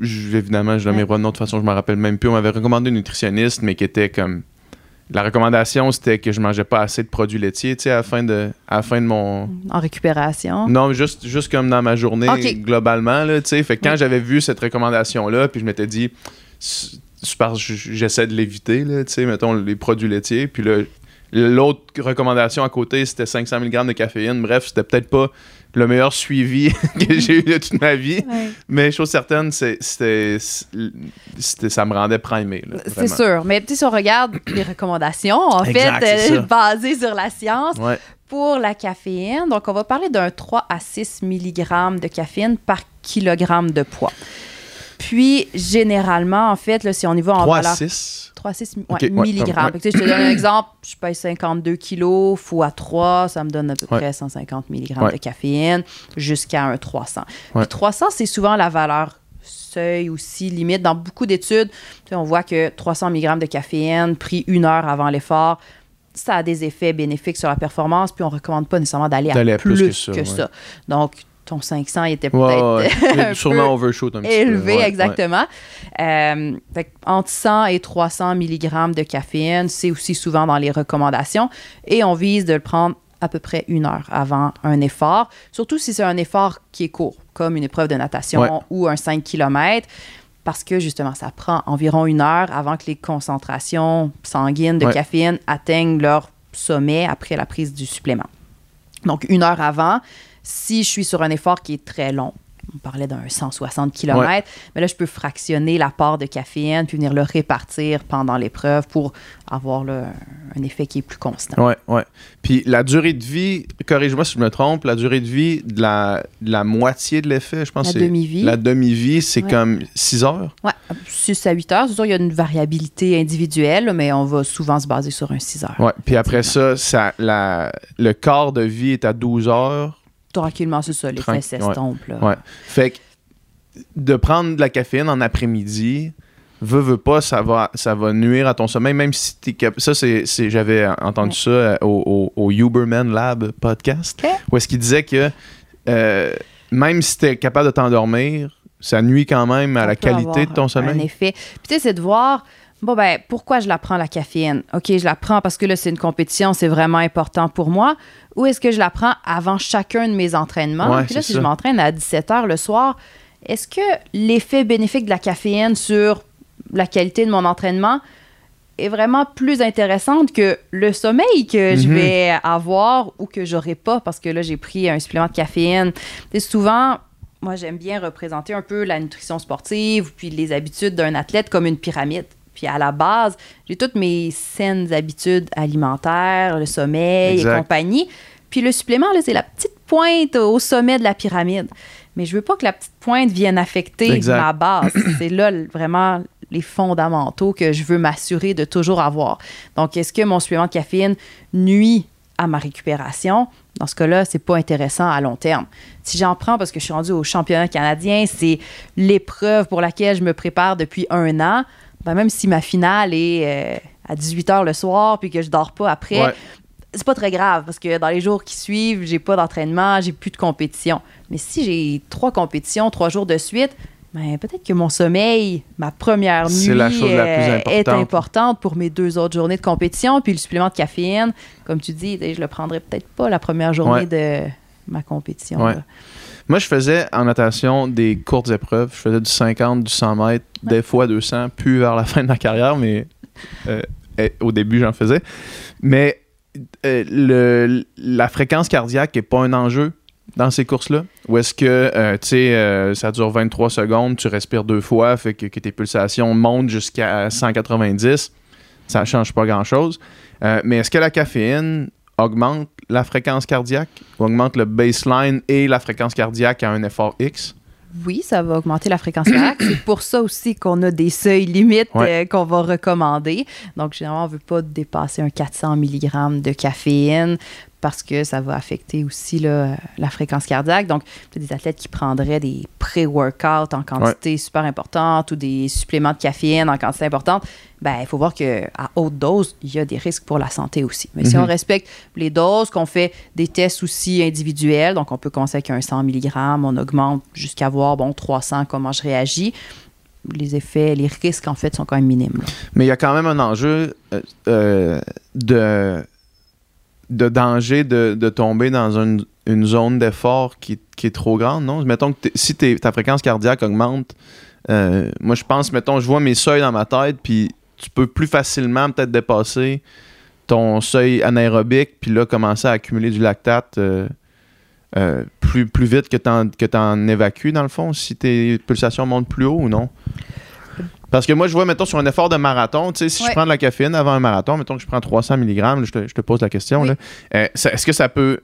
je- évidemment, je donne mes pas de nom, de toute façon, je me rappelle même plus. On m'avait recommandé une nutritionniste, mais qui était comme. La recommandation, c'était que je mangeais pas assez de produits laitiers, tu sais, à la fin de, à la fin de mon. En récupération? Non, juste, juste comme dans ma journée, globalement, là, tu sais. Fait que quand Oui. j'avais vu cette recommandation-là, puis je m'étais dit, c'est c'est parce que j- j'essaie de l'éviter, là, tu sais, mettons, les produits laitiers. Puis là, l'autre recommandation à côté, c'était 500 mg de caféine. Bref, c'était peut-être pas le meilleur suivi que j'ai eu de toute ma vie. Ouais. Mais chose certaine, c'était, ça me rendait primé. C'est sûr. Mais si on regarde les recommandations, en Exact, fait, euh, basées sur la science, Ouais. pour la caféine, donc on va parler d'un 3 à 6 mg de caféine par kilogramme de poids. Puis, généralement, en fait, là, si on y va en 3 à valeur... 6. 3 à 6 ouais, Ok, ouais, milligrammes. ouais. Que, je te donne un exemple. Je pèse 52 kilos, fois 3, ça me donne à peu près 150 mg Ouais. de caféine jusqu'à un 300. Ouais. Puis 300, c'est souvent la valeur seuil aussi, limite. Dans beaucoup d'études, on voit que 300 mg de caféine pris une heure avant l'effort, ça a des effets bénéfiques sur la performance, puis on ne recommande pas nécessairement d'aller à plus, plus que, que ça, ça, ouais. Donc, ton 500 il était peut-être ouais, ouais. un Sûrement peu overshoot un petit peu. élevé, ouais. exactement. Euh, fait entre 100 et 300 mg de caféine, c'est aussi souvent dans les recommandations. Et on vise de le prendre à peu près une heure avant un effort, surtout si c'est un effort qui est court, comme une épreuve de natation ou un 5 km, parce que justement, ça prend environ une heure avant que les concentrations sanguines de caféine atteignent leur sommet après la prise du supplément. Donc, une heure avant, si je suis sur un effort qui est très long, on parlait d'un 160 km, Ouais. mais là, je peux fractionner l'apport de caféine puis venir le répartir pendant l'épreuve pour avoir là, un effet qui est plus constant. Ouais, ouais. Puis la durée de vie, corrige-moi si je me trompe, la durée de vie de la, de la moitié de l'effet, je pense La que c'est. demi-vie. La demi-vie, c'est Ouais. comme 6 heures? Ouais, 6 à 8 heures. C'est sûr, il y a une variabilité individuelle, mais on va souvent se baser sur un 6 heures. Ouais. Puis après ça, ça la, le quart de vie est à 12 heures. Tranquillement, c'est ça, l'effet Tranquille, s'estompe. là. Ouais. Fait que de prendre de la caféine en après-midi, veut, veut pas, ça va, ça va nuire à ton sommeil, même si t'es cap- Ça, c'est, j'avais entendu Ouais. ça euh, au, au, au Huberman Lab podcast, où est-ce qu'il disait que euh, même si t'es capable de t'endormir, ça nuit quand même à la qualité de ton sommeil. effet. Puis tu sais, c'est de voir, bon ben, pourquoi je la prends la caféine? OK, je la prends parce que là, c'est une compétition, c'est vraiment important pour moi. Ou est-ce que je la prends avant chacun de mes entraînements? Ouais, Puis là, si ça. je m'entraîne à 17 h le soir, est-ce que l'effet bénéfique de la caféine sur la qualité de mon entraînement est vraiment plus intéressante que le sommeil que je Mhm. vais avoir ou que j'aurai pas? Parce que là, j'ai pris un supplément de caféine. Sais, souvent, moi, j'aime bien représenter un peu la nutrition sportive puis les habitudes d'un athlète comme une pyramide. Puis à la base, j'ai toutes mes saines habitudes alimentaires, le sommeil Exact. et compagnie. Puis le supplément, là, c'est la petite pointe au sommet de la pyramide. Mais je veux pas que la petite pointe vienne affecter Exact. ma base. c'est là vraiment les fondamentaux que je veux m'assurer de toujours avoir. Donc, est-ce que mon supplément de caféine nuit à ma récupération? Dans ce cas-là, c'est pas intéressant à long terme. Si j'en prends parce que je suis rendue au championnat canadien, c'est l'épreuve pour laquelle je me prépare depuis un an. Ben, même si ma finale est euh, à 18 h le soir puis que je dors pas après, Ouais. c'est pas très grave parce que dans les jours qui suivent, j'ai pas d'entraînement, j'ai plus de compétition. Mais si j'ai trois compétitions, trois jours de suite, ben, peut-être que mon sommeil, ma première nuit, C'est la chose la plus euh, est importante. pour mes deux autres journées de compétition. Puis le supplément de caféine, comme tu dis, je le prendrai peut-être pas la première journée de ma compétition. Ouais. Moi, je faisais en natation des courtes épreuves. Je faisais du 50, du 100 mètres, des fois 200, plus vers la fin de ma carrière, mais euh, au début, j'en faisais. Mais euh, le, la fréquence cardiaque n'est pas un enjeu dans ces courses-là. Ou est-ce que, euh, tu sais, ça dure 23 secondes, tu respires deux fois, fait que, tes pulsations montent jusqu'à 190, ça ne change pas grand-chose. Mais est-ce que la caféine augmente? La fréquence cardiaque augmente le baseline et la fréquence cardiaque à un effort X? Oui, ça va augmenter la fréquence cardiaque. C'est pour ça aussi qu'on a des seuils limites Ouais. euh, qu'on va recommander. Donc, généralement, on ne veut pas dépasser un 400 mg de caféine parce que ça va affecter aussi là, la fréquence cardiaque. Donc, des athlètes qui prendraient des pré-workouts en quantité super importante ou des suppléments de caféine en quantité importante. Ben, il faut voir qu'à haute dose, il y a des risques pour la santé aussi. Mais si Mhm. on respecte les doses, qu'on fait des tests aussi individuels, donc on peut commencer avec un 100 mg, on augmente jusqu'à voir, bon, 300, comment je réagis. Les effets, les risques, en fait, sont quand même minimes. là. Mais il y a quand même un enjeu euh, euh, de, de danger de, tomber dans une, zone d'effort qui, est trop grande, non? Mettons que si ta fréquence cardiaque augmente, euh, moi je pense, mettons, je vois mes seuils dans ma tête, puis tu peux plus facilement peut-être dépasser ton seuil anaérobique, puis là commencer à accumuler du lactate euh, euh, plus, vite que t'en que t'en évacues, dans le fond, si tes pulsations montent plus haut ou non? Parce que moi, je vois, mettons, sur un effort de marathon, tu sais, si Ouais. je prends de la caféine avant un marathon, mettons que je prends 300 mg, là, je, te, je te pose la question, Oui. euh, est-ce que ça peut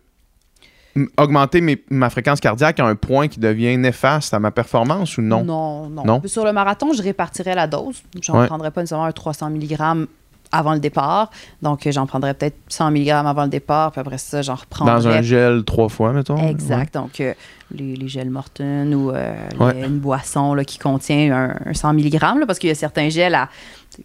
augmenter mes- ma fréquence cardiaque à un point qui devient néfaste à ma performance ou non? Non, non. Non? Sur le marathon, je répartirais la dose. J'en Ouais. prendrais pas nécessairement un 300 mg avant le départ. Donc, euh, j'en prendrais peut-être 100 mg avant le départ, puis après ça, j'en reprendrais. Dans un gel trois fois, mettons? Exact. Donc, euh, les, les gels Morton ou euh, Ouais. les- une boisson là, qui contient un, un 100 mg, là, parce qu'il y a certains gels à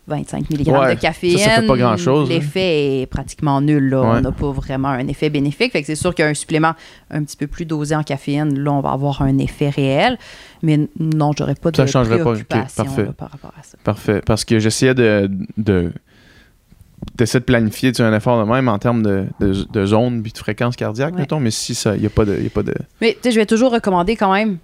25 mg Ouais, de caféine. ça, ça fait pas grand-chose, hein. L'effet est pratiquement nul. Là. On n'a pas vraiment un effet bénéfique. Fait que c'est sûr qu'un supplément un petit peu plus dosé en caféine, là, on va avoir un effet réel. Mais non, j'aurais pas de Ça changerait pas. Ok, préoccupation parfait. là, par rapport à ça. Parfait. Parce que j'essayais de. de T'essaies de planifier tu un effort de même en termes de, de, de zone puis de fréquence cardiaque, Ouais. mettons, mais si ça, il n'y a pas de. y a pas de... Mais tu sais, je vais toujours recommander quand même,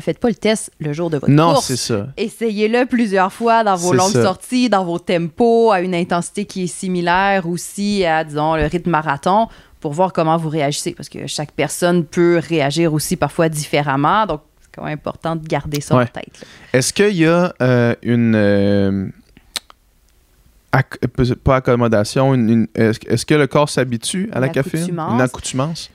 faites pas le test le jour de votre Non, course. c'est ça. Essayez-le plusieurs fois dans vos longues ça. sorties, dans vos tempos, à une intensité qui est similaire aussi à, disons, le rythme marathon pour voir comment vous réagissez. Parce que chaque personne peut réagir aussi parfois différemment. Donc, c'est quand même important de garder ça Ouais. en tête. Est-ce qu'il y a euh, une. euh, pas accommodation, une- une- est-ce que le corps s'habitue à la caféine? Une accoutumance?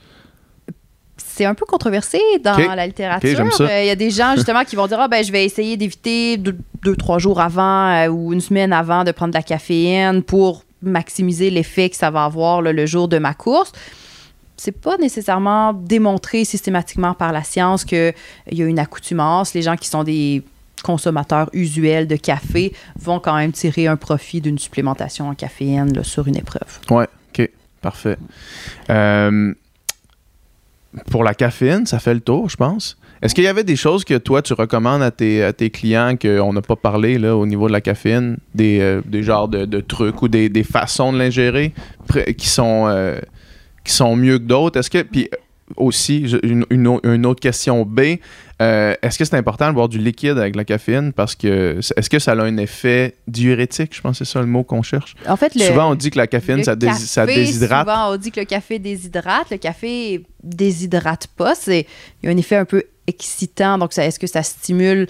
C'est un peu controversé dans la littérature. Euh, Il y a des gens justement qui vont dire ah ben je vais essayer d'éviter deux, deux, trois jours avant euh, ou une semaine avant de prendre de la caféine pour maximiser l'effet que ça va avoir là, le jour de ma course. C'est pas nécessairement démontré systématiquement par la science qu'il y a une accoutumance. Les gens qui sont des consommateurs usuels de café vont quand même tirer un profit d'une supplémentation en caféine sur une épreuve. Ouais, ok, parfait. Euh, pour la caféine, ça fait le tour, je pense. Est-ce qu'il y avait des choses que toi, tu recommandes à tes, à tes clients qu'on n'a pas parlé au niveau de la caféine? Des, euh, des genres de, trucs ou des, des façons de l'ingérer qui sont, euh, qui sont mieux que d'autres? Est-ce que. Puis aussi, une, une au- une autre question B, euh, est-ce que c'est important de boire du liquide avec la caféine? Parce que est-ce que ça a un effet diurétique? Je pense que c'est ça le mot qu'on cherche. En fait, le, Souvent, on dit que la caféine, ça, dés- ça café, déshydrate. Souvent, on dit que le café déshydrate. Le café déshydrate pas. C'est, il y a un effet un peu excitant. Donc, ça, est-ce que ça stimule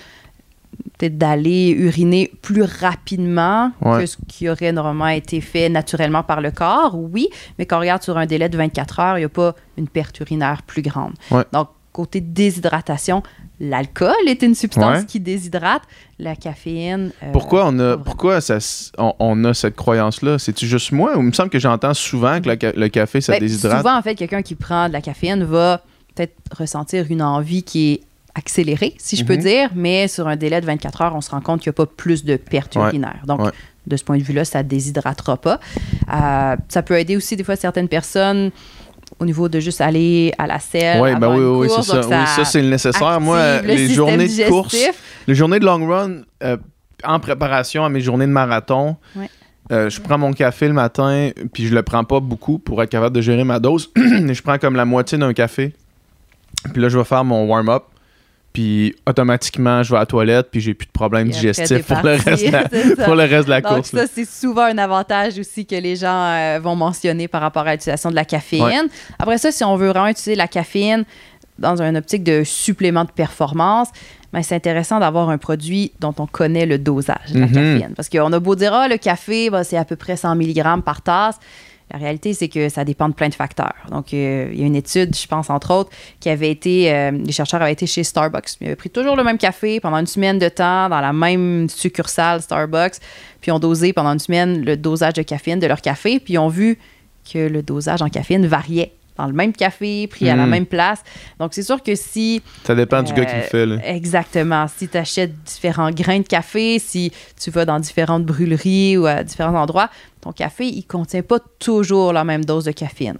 peut-être d'aller uriner plus rapidement Ouais. que ce qui aurait normalement été fait naturellement par le corps? Oui, mais quand on regarde sur un délai de 24 heures, il n'y a pas une perte urinaire plus grande. Ouais. Donc, côté déshydratation, l'alcool est une substance Ouais. qui déshydrate. La caféine... euh, Pourquoi on a, pourquoi ça, on, on a cette croyance-là? C'est-tu juste moi ou il me semble que j'entends souvent que le café, ça Ben, déshydrate? Souvent, en fait, quelqu'un qui prend de la caféine va peut-être ressentir une envie qui est accélérée, si je peux Mhm. dire, mais sur un délai de 24 heures, on se rend compte qu'il n'y a pas plus de perte Ouais. urinaire. Donc, Ouais. de ce point de vue-là, ça ne déshydratera pas. Euh, ça peut aider aussi, des fois, certaines personnes au niveau de juste aller à la selle. Oui, avant ben oui, une oui, course, c'est ça. donc Oui, ça, c'est le nécessaire. Moi, le les journées de course, les journées de long run, euh, en préparation à mes journées de marathon, Ouais. euh, je prends mon café le matin, puis je le prends pas beaucoup pour être capable de gérer ma dose. je prends comme la moitié d'un café. Puis là, je vais faire mon warm-up. Puis automatiquement, je vais à la toilette, puis j'ai plus de problèmes digestifs pour le, reste la, pour le reste de la Donc, course. ça, c'est souvent un avantage aussi que les gens euh, vont mentionner par rapport à l'utilisation de la caféine. Ouais. Après ça, si on veut vraiment utiliser la caféine dans une optique de supplément de performance, ben, c'est intéressant d'avoir un produit dont on connaît le dosage de la Mhm. caféine. Parce qu'on a beau dire, ah, le café, ben, c'est à peu près 100 mg par tasse. La réalité, c'est que ça dépend de plein de facteurs. Donc, euh, il y a une étude, je pense, entre autres, qui avait été, euh, les chercheurs avaient été chez Starbucks. Ils avaient pris toujours le même café pendant une semaine de temps dans la même succursale Starbucks, puis ont dosé pendant une semaine le dosage de caféine de leur café, puis ont vu que le dosage en caféine variait dans le même café, pris à la Mhm. même place. Donc, c'est sûr que si Ça dépend du gars qui le euh, fait. Là. Exactement. Si tu achètes différents grains de café, si tu vas dans différentes brûleries ou à différents endroits, ton café, il contient pas toujours la même dose de caféine.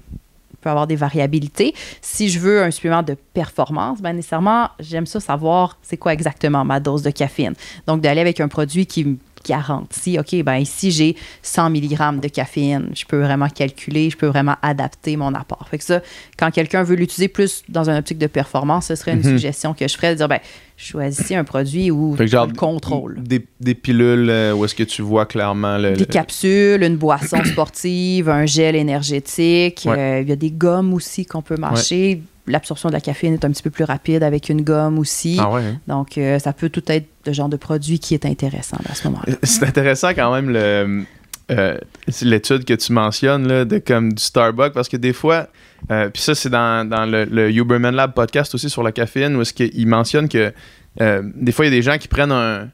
Il peut avoir des variabilités. Si je veux un supplément de performance, ben nécessairement, j'aime ça savoir c'est quoi exactement ma dose de caféine. Donc, d'aller avec un produit qui me garantit, OK, ben ici, j'ai 100 mg de caféine. Je peux vraiment calculer, je peux vraiment adapter mon apport. Fait que ça, quand quelqu'un veut l'utiliser plus dans une optique de performance, ce serait une Mhm. suggestion que je ferais de dire, ben, choisissez un produit où genre, le contrôle. Des, des pilules euh, où est-ce que tu vois clairement le. Des le- capsules, une boisson sportive, un gel énergétique. Ouais. euh, Il y a des gommes aussi qu'on peut mâcher. L'absorption de la caféine est un petit peu plus rapide avec une gomme aussi. Ah ouais. hein? Donc, euh, ça peut tout être le genre de produit qui est intéressant à ce moment-là. C'est intéressant quand même le euh, l'étude que tu mentionnes là, de comme du Starbucks parce que des fois euh, puis ça c'est dans, dans le, le Huberman Lab podcast aussi sur la caféine où est-ce qu'il mentionne que euh, des fois il y a des gens qui prennent un,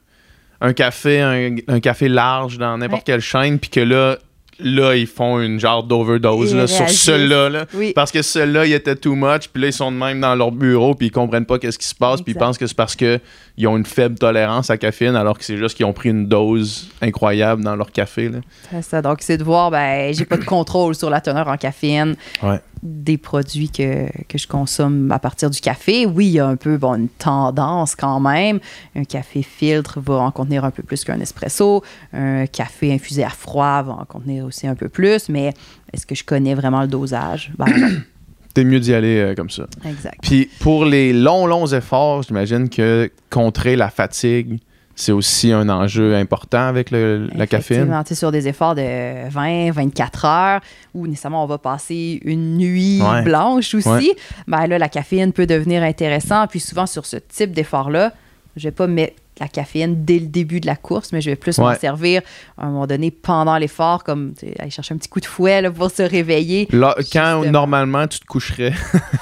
un café un, un café large dans n'importe Ouais. quelle chaîne puis que là là ils font une genre d'overdose là, sur réagissent. celui-là là. Oui. Parce que ceux-là, ils étaient too much, puis là, ils sont de même dans leur bureau, puis ils comprennent pas qu'est-ce qui se passe, puis ils pensent que c'est parce que ils ont une faible tolérance à caféine, alors que c'est juste qu'ils ont pris une dose incroyable dans leur café. Là. C'est ça. Donc, c'est de voir, ben, j'ai pas de contrôle sur la teneur en caféine Ouais. Des produits que, que je consomme à partir du café. Oui, il y a un peu bon, une tendance quand même. Un café filtre va en contenir un peu plus qu'un espresso. Un café infusé à froid va en contenir aussi un peu plus. Mais est-ce que je connais vraiment le dosage? Ben. T'es mieux d'y aller euh, comme ça. exact. Puis pour les longs, longs efforts, j'imagine que contrer la fatigue, c'est aussi un enjeu important avec le- la caféine? Sur des efforts de 20, 24 heures, où nécessairement on va passer une nuit Ouais. blanche aussi, Ouais. ben là, la caféine peut devenir intéressant. Puis souvent, sur ce type d'effort-là, je vais pas mettre la caféine dès le début de la course, mais je vais plus m'en servir à un moment donné pendant l'effort, comme aller chercher un petit coup de fouet là, pour se réveiller. Là, quand Justement. normalement tu te coucherais,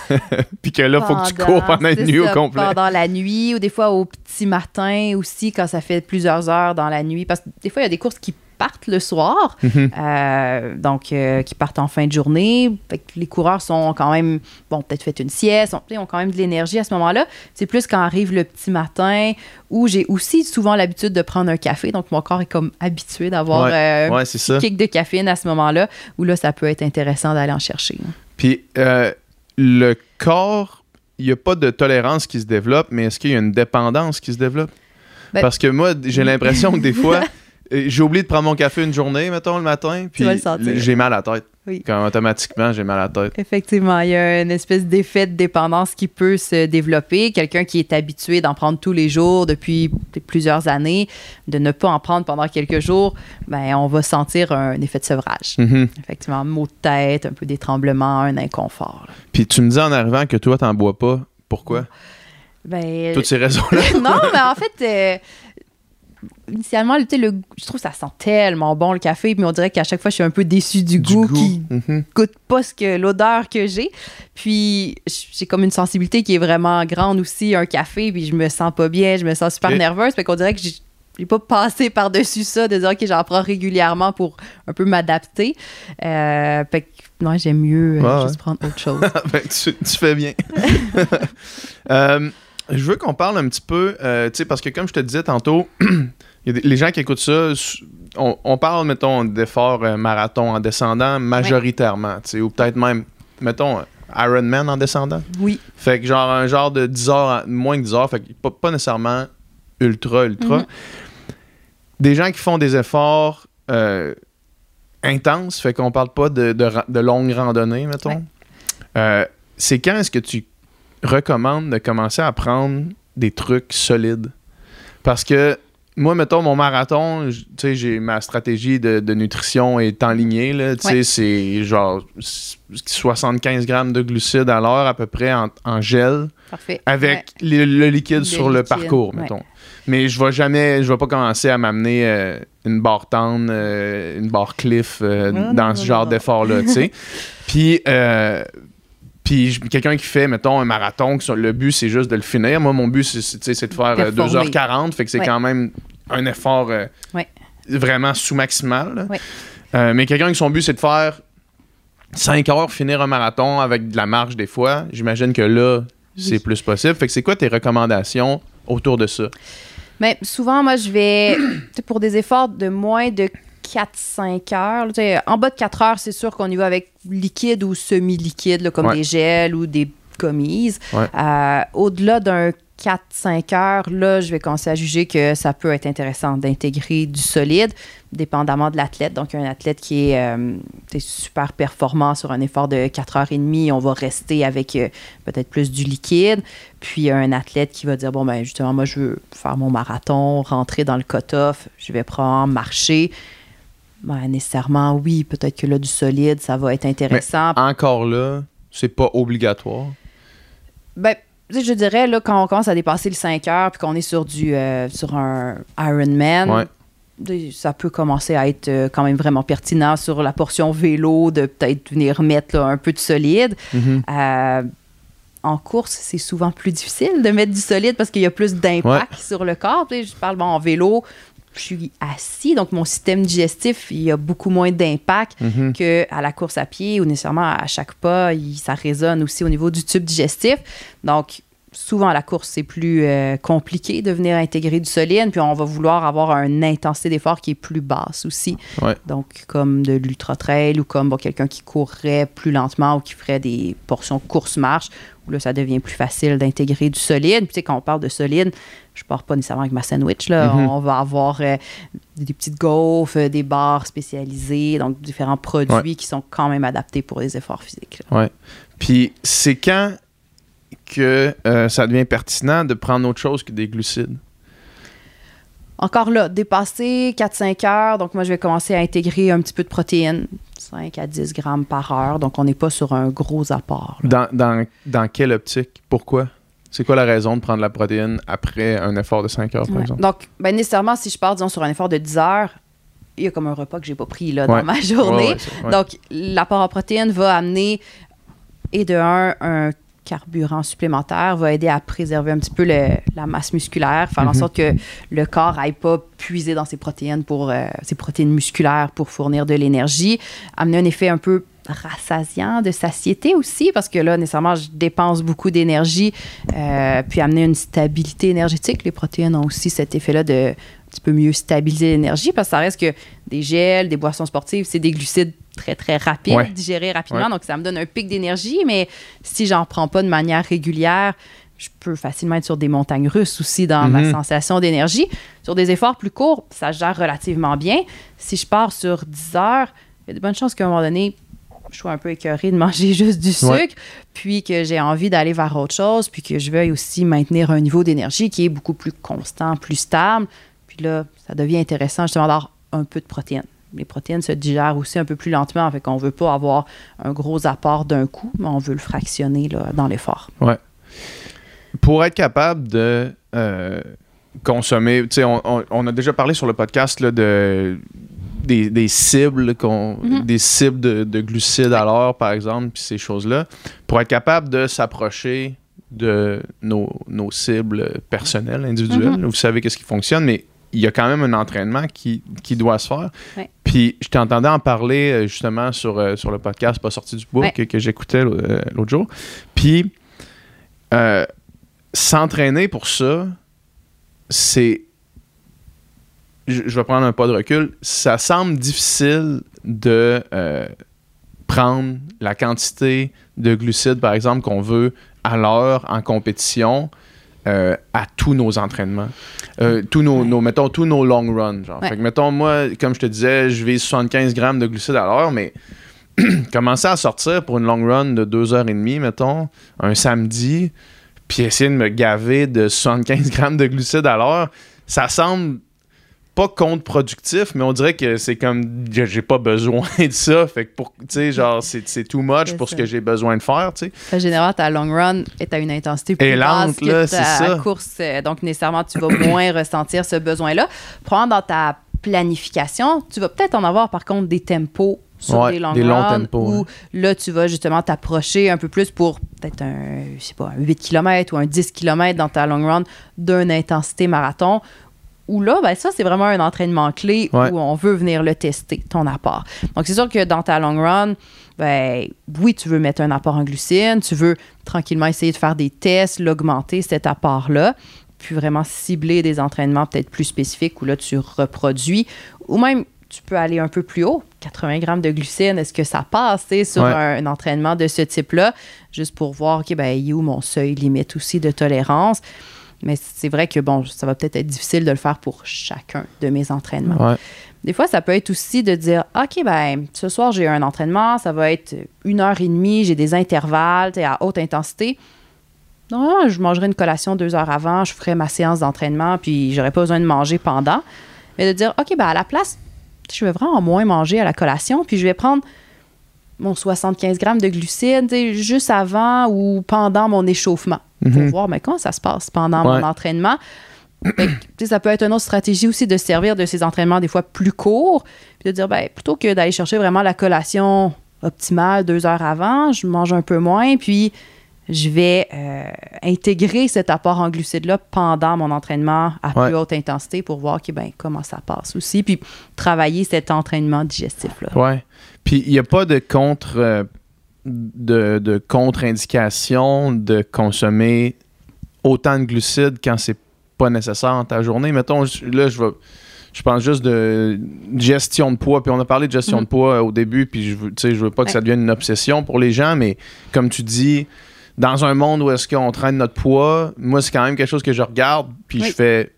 puis que là, faut que tu cours pendant une nuit au complet. Pendant la nuit ou des fois au petit matin aussi, quand ça fait plusieurs heures dans la nuit. Parce que des fois, il y a des courses qui partent le soir, Mhm. euh, donc euh, qui partent en fin de journée. Fait que les coureurs sont quand même, bon, peut-être fait une sieste, ont, ont quand même de l'énergie à ce moment-là. C'est plus quand arrive le petit matin où j'ai aussi souvent l'habitude de prendre un café, donc mon corps est comme habitué d'avoir euh, un ça. kick de caféine à ce moment-là, où là, ça peut être intéressant d'aller en chercher. Puis euh, le corps, il n'y a pas de tolérance qui se développe, mais est-ce qu'il y a une dépendance qui se développe? Ben- Parce que moi, j'ai l'impression que des fois, j'ai oublié de prendre mon café une journée, mettons, le matin, puis j'ai mal à la tête. Oui. Quand automatiquement, j'ai mal à la tête. Effectivement, il y a une espèce d'effet de dépendance qui peut se développer. Quelqu'un qui est habitué d'en prendre tous les jours depuis plusieurs années, de ne pas en prendre pendant quelques jours, ben, on va sentir un effet de sevrage. Mhm. Effectivement, maux de tête, un peu des tremblements, un inconfort. là. Puis tu me dis en arrivant que toi, t'en bois pas. Pourquoi? Ben, Toutes ces raisons-là. non, mais en fait, euh, initialement, tu sais, le, je trouve que ça sent tellement bon le café, mais on dirait qu'à chaque fois, je suis un peu déçue du, Du goût, goût. qui Mhm. goûte pas ce que l'odeur que j'ai. Puis j'ai comme une sensibilité qui est vraiment grande aussi, un café, puis je me sens pas bien, je me sens super nerveuse, fait qu'on dirait que j'ai j'ai pas passé par-dessus ça, de dire que j'en prends régulièrement pour un peu m'adapter. Euh, fait que non, j'aime mieux euh, Ouais, juste prendre autre chose. Ben, tu, tu fais bien. Euh, je veux qu'on parle un petit peu, euh, tu sais, parce que comme je te disais tantôt, y a des- les gens qui écoutent ça, on, on parle, mettons, d'efforts euh, marathon en descendant majoritairement, ou peut-être même, mettons, Ironman en descendant. oui. Fait que genre un genre de 10 heures, moins que 10 heures, fait que pas, pas nécessairement ultra, ultra. Mhm. Des gens qui font des efforts euh, intenses, fait qu'on parle pas de, de, longues randonnées, mettons. Ouais. Euh, c'est quand est-ce que tu recommandes de commencer à prendre des trucs solides? Parce que moi, mettons, mon marathon, tu sais, j'ai ma stratégie de, de nutrition est enlignée, là. Tu sais, Ouais. c'est genre s- 75 grammes de glucides à l'heure à peu près en, en gel Parfait. avec Ouais. le, le liquide Le sur le parcours, ouais. mettons. Mais je vais jamais, je vais pas commencer à m'amener euh, une barre tendre, euh, une barre cliff euh, Non, dans non, ce non, genre d'effort-là, tu sais. Puis, puis quelqu'un qui fait, mettons, un marathon, le but c'est juste de le finir. Moi, mon but c'est- de faire euh, Performer. 2h40, fait que c'est Ouais. quand même un effort euh, Ouais. vraiment sous-maximal. Ouais. Euh, mais quelqu'un qui son but c'est de faire 5 heures, finir un marathon avec de la marche des fois, j'imagine que là, c'est Oui. plus possible. Fait que c'est quoi tes recommandations autour de ça? Mais souvent, moi, je vais, pour des efforts de moins de 4-5 heures, en bas de 4 heures, c'est sûr qu'on y va avec liquide ou semi-liquide, comme Ouais. des gels ou des. Ouais. Euh, Au-delà d'un 4-5 heures, là, je vais commencer à juger que ça peut être intéressant d'intégrer du solide, dépendamment de l'athlète. Donc, un athlète qui est euh, super performant sur un effort de 4 heures et demie, on va rester avec euh, peut-être plus du liquide. Puis, un athlète qui va dire, bon, ben justement, moi, je veux faire mon marathon, rentrer dans le cut-off, je vais prendre marcher. Ben, nécessairement, oui, peut-être que là, du solide, ça va être intéressant. Encore là, c'est pas obligatoire. Ben, je dirais, là, quand on commence à dépasser le 5 heures puis qu'on est sur, du, euh, sur un Ironman, Ouais. ça peut commencer à être euh, quand même vraiment pertinent sur la portion vélo, de peut-être venir mettre là, un peu de solide. Mhm. Euh, en course, c'est souvent plus difficile de mettre du solide parce qu'il y a plus d'impact sur le corps. Je parle bon, en vélo, je suis assis, donc mon système digestif, il y a beaucoup moins d'impact Mhm. qu'à la course à pied ou nécessairement à chaque pas, il- ça résonne aussi au niveau du tube digestif. Donc, souvent à la course, c'est plus euh, compliqué de venir intégrer du solide, puis on va vouloir avoir une intensité d'effort qui est plus basse aussi. Ouais. Donc, comme de l'ultra-trail ou comme bon, quelqu'un qui courrait plus lentement ou qui ferait des portions course-marche, là, ça devient plus facile d'intégrer du solide. Puis, tu sais, quand on parle de solide, je pars pas nécessairement avec ma sandwich. Là. Mhm. On va avoir euh, des petites gaufres, euh, des bars spécialisés, donc différents produits qui sont quand même adaptés pour les efforts physiques. là. Puis c'est quand que euh, ça devient pertinent de prendre autre chose que des glucides? Encore là, dépasser 4-5 heures, donc moi, je vais commencer à intégrer un petit peu de protéines, 5 à 10 grammes par heure. Donc, on n'est pas sur un gros apport. Dans, dans, dans quelle optique? Pourquoi? C'est quoi la raison de prendre la protéine après un effort de 5 heures, par Ouais. exemple? Donc, ben, nécessairement, si je pars, disons, sur un effort de 10 heures, il y a comme un repas que j'ai pas pris là, dans Ouais. ma journée. Ouais. Donc, l'apport en protéines va amener, et de un, un carburant supplémentaire, va aider à préserver un petit peu le- la masse musculaire, faire en Mhm. sorte que le corps n'aille pas puiser dans ses protéines pour euh, ses protéines musculaires pour fournir de l'énergie, amener un effet un peu rassasiant de satiété aussi parce que là nécessairement je dépense beaucoup d'énergie euh, puis amener une stabilité énergétique les protéines ont aussi cet effet là de un petit peu mieux stabiliser l'énergie parce que ça reste que des gels des boissons sportives c'est des glucides très très rapides Ouais. digérés rapidement Ouais. donc ça me donne un pic d'énergie mais si j'en prends pas de manière régulière je peux facilement être sur des montagnes russes aussi dans ma Mhm. sensation d'énergie. Sur des efforts plus courts, ça gère relativement bien. Si je pars sur 10 heures, il y a de bonnes chances qu'à un moment donné, je sois un peu écœurée de manger juste du sucre, Ouais. puis que j'ai envie d'aller vers autre chose, puis que je veuille aussi maintenir un niveau d'énergie qui est beaucoup plus constant, plus stable. Puis là, ça devient intéressant justement d'avoir un peu de protéines. Les protéines se digèrent aussi un peu plus lentement, fait qu'on ne veut pas avoir un gros apport d'un coup, mais on veut le fractionner là, dans l'effort. Pour être capable de euh, consommer, tu sais, on, on- on a déjà parlé sur le podcast là, de, des, des cibles, qu'on- Mhm. des cibles de, de glucides à l'heure, par exemple, puis ces choses-là. Pour être capable de s'approcher de nos, nos cibles personnelles, individuelles, Mhm. vous savez qu'est-ce qui fonctionne, mais il y a quand même un entraînement qui, qui doit se faire. Ouais. Puis je t'entendais en parler euh, justement sur, euh, sur le podcast Pas sorti du bois Ouais. que, que j'écoutais euh, l'autre jour. Puis euh, s'entraîner pour ça, c'est. Je, je vais prendre un pas de recul. Ça semble difficile de euh, prendre la quantité de glucides, par exemple, qu'on veut à l'heure en compétition euh, à tous nos entraînements. Euh, tous nos, mettons, tous nos long runs. Genre. Ouais. Fait que, mettons, moi, comme je te disais, je vise 75 grammes de glucides à l'heure, mais commencer à sortir pour une long run de 2h30, mettons, un samedi, puis essayer de me gaver de 75 grammes de glucides à l'heure, ça semble pas contre-productif, mais on dirait que c'est comme j'ai pas besoin de ça. Fait que pour, tu sais, genre, c'est c'est too much pour ce que j'ai besoin de faire, tu sais. En général, ta long run est à une intensité plus basse lente, que là, ta c'est ça. course. euh, Donc, nécessairement, tu vas moins ressentir ce besoin-là. Prendre dans ta planification, tu vas peut-être en avoir, par contre, des tempos sur Ouais, des long des longs runs tempos, où là, tu vas justement t'approcher un peu plus pour peut-être un, je sais pas, un 8 km ou un 10 km dans ta long run d'une intensité marathon où là, ben ça, c'est vraiment un entraînement clé Ouais. où on veut venir le tester, ton apport. Donc, c'est sûr que dans ta long run, ben oui, tu veux mettre un apport en glucides, tu veux tranquillement essayer de faire des tests, l'augmenter, cet apport-là, puis vraiment cibler des entraînements peut-être plus spécifiques où là, tu reproduis, ou même tu peux aller un peu plus haut, 80 grammes de glucides, est-ce que ça passe sur Ouais. un, un entraînement de ce type-là, juste pour voir, OK, ben, il est où mon seuil limite aussi de tolérance? Mais c'est vrai que, bon, ça va peut-être être difficile de le faire pour chacun de mes entraînements. Ouais. Des fois, ça peut être aussi de dire, OK, ben, ce soir, j'ai un entraînement, ça va être une heure et demie, j'ai des intervalles, à haute intensité. Non, je mangerai une collation deux heures avant, je ferai ma séance d'entraînement, puis j'aurai pas besoin de manger pendant. Mais de dire, OK, ben, à la place, je vais vraiment moins manger à la collation, puis je vais prendre mon 75 grammes de glucides juste avant ou pendant mon échauffement pour Mhm. voir mais comment ça se passe pendant Ouais. mon entraînement. Que, sais, ça peut être une autre stratégie aussi de se servir de ces entraînements des fois plus courts, puis de dire ben, plutôt que d'aller chercher vraiment la collation optimale deux heures avant, je mange un peu moins, puis je vais euh, intégrer cet apport en glucides-là pendant mon entraînement à plus haute intensité pour voir ben, comment ça passe aussi, puis travailler cet entraînement digestif-là. Ouais. Puis il n'y a pas de contre euh, de, de contre-indication de consommer autant de glucides quand c'est pas nécessaire dans ta journée. Mettons, là, je vais. Je pense juste de gestion de poids. Puis on a parlé de gestion de poids euh, au début, puis je veux, je veux pas que ça devienne une obsession pour les gens, mais comme tu dis, dans un monde où est-ce qu'on traîne notre poids, moi, c'est quand même quelque chose que je regarde, puis Oui. je fais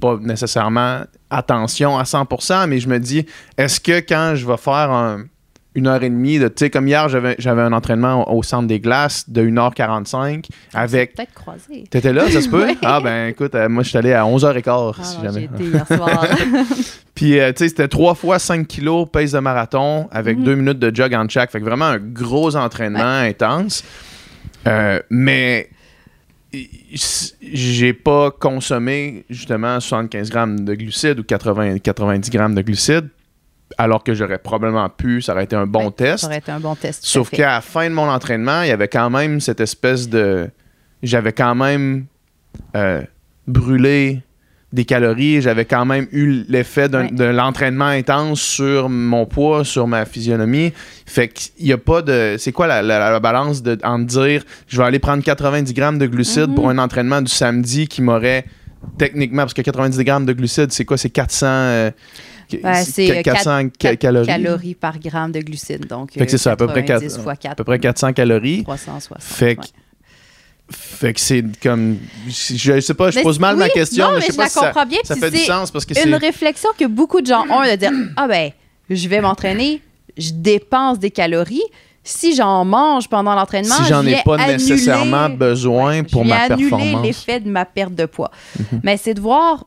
pas nécessairement attention à 100%, mais je me dis, est-ce que quand je vais faire un- une heure et demie de, tu sais, comme hier, j'avais j'avais un entraînement au, au centre des glaces de 1h45 avec... Peut-être croisé. T'étais là, ça se peut? Ah ben écoute, euh, moi je suis allé à 11h15 Ah si non, jamais. Été hier soir. Puis, euh, tu sais, c'était 3 fois 5 kilos, pace de marathon, avec. 2 minutes de jog en chaque. Fait que vraiment un gros entraînement intense. Euh, mais j'ai pas consommé justement 75 grammes de glucides ou 80, 90 grammes de glucides, alors que j'aurais probablement pu, ça aurait été un bon Ouais, test. Ça aurait été un bon test. Sauf qu'à la fin de mon entraînement, il y avait quand même cette espèce de. J'avais quand même euh, brûlé des calories, j'avais quand même eu l'effet Ouais. de l'entraînement intense sur mon poids, sur ma physionomie. Fait qu'il n'y a pas de. C'est quoi la, la- la balance de, en dire je vais aller prendre 90 grammes de glucides Mhm. pour un entraînement du samedi qui m'aurait techniquement, parce que 90 grammes de glucides, c'est quoi C'est 400. euh, C'est, euh, 400 ca- Quatre calories. calories par gramme de glucides. Donc, c'est ça, à peu près 90 quatre- fois À 4, peu près 400 calories. 360. Fait que, ouais. fait que c'est comme. Je sais pas, je Mais pose mal ma question, non, mais je sais pas si ça, bien. ça fait du sens parce que une c'est. réflexion que beaucoup de gens ont de dire Ah ben, je vais m'entraîner, je dépense des calories. Si j'en mange pendant l'entraînement, Si j'en je ai pas annuler- nécessairement besoin pour ma performance. l'effet de ma perte de poids. Mhm. Mais c'est de voir,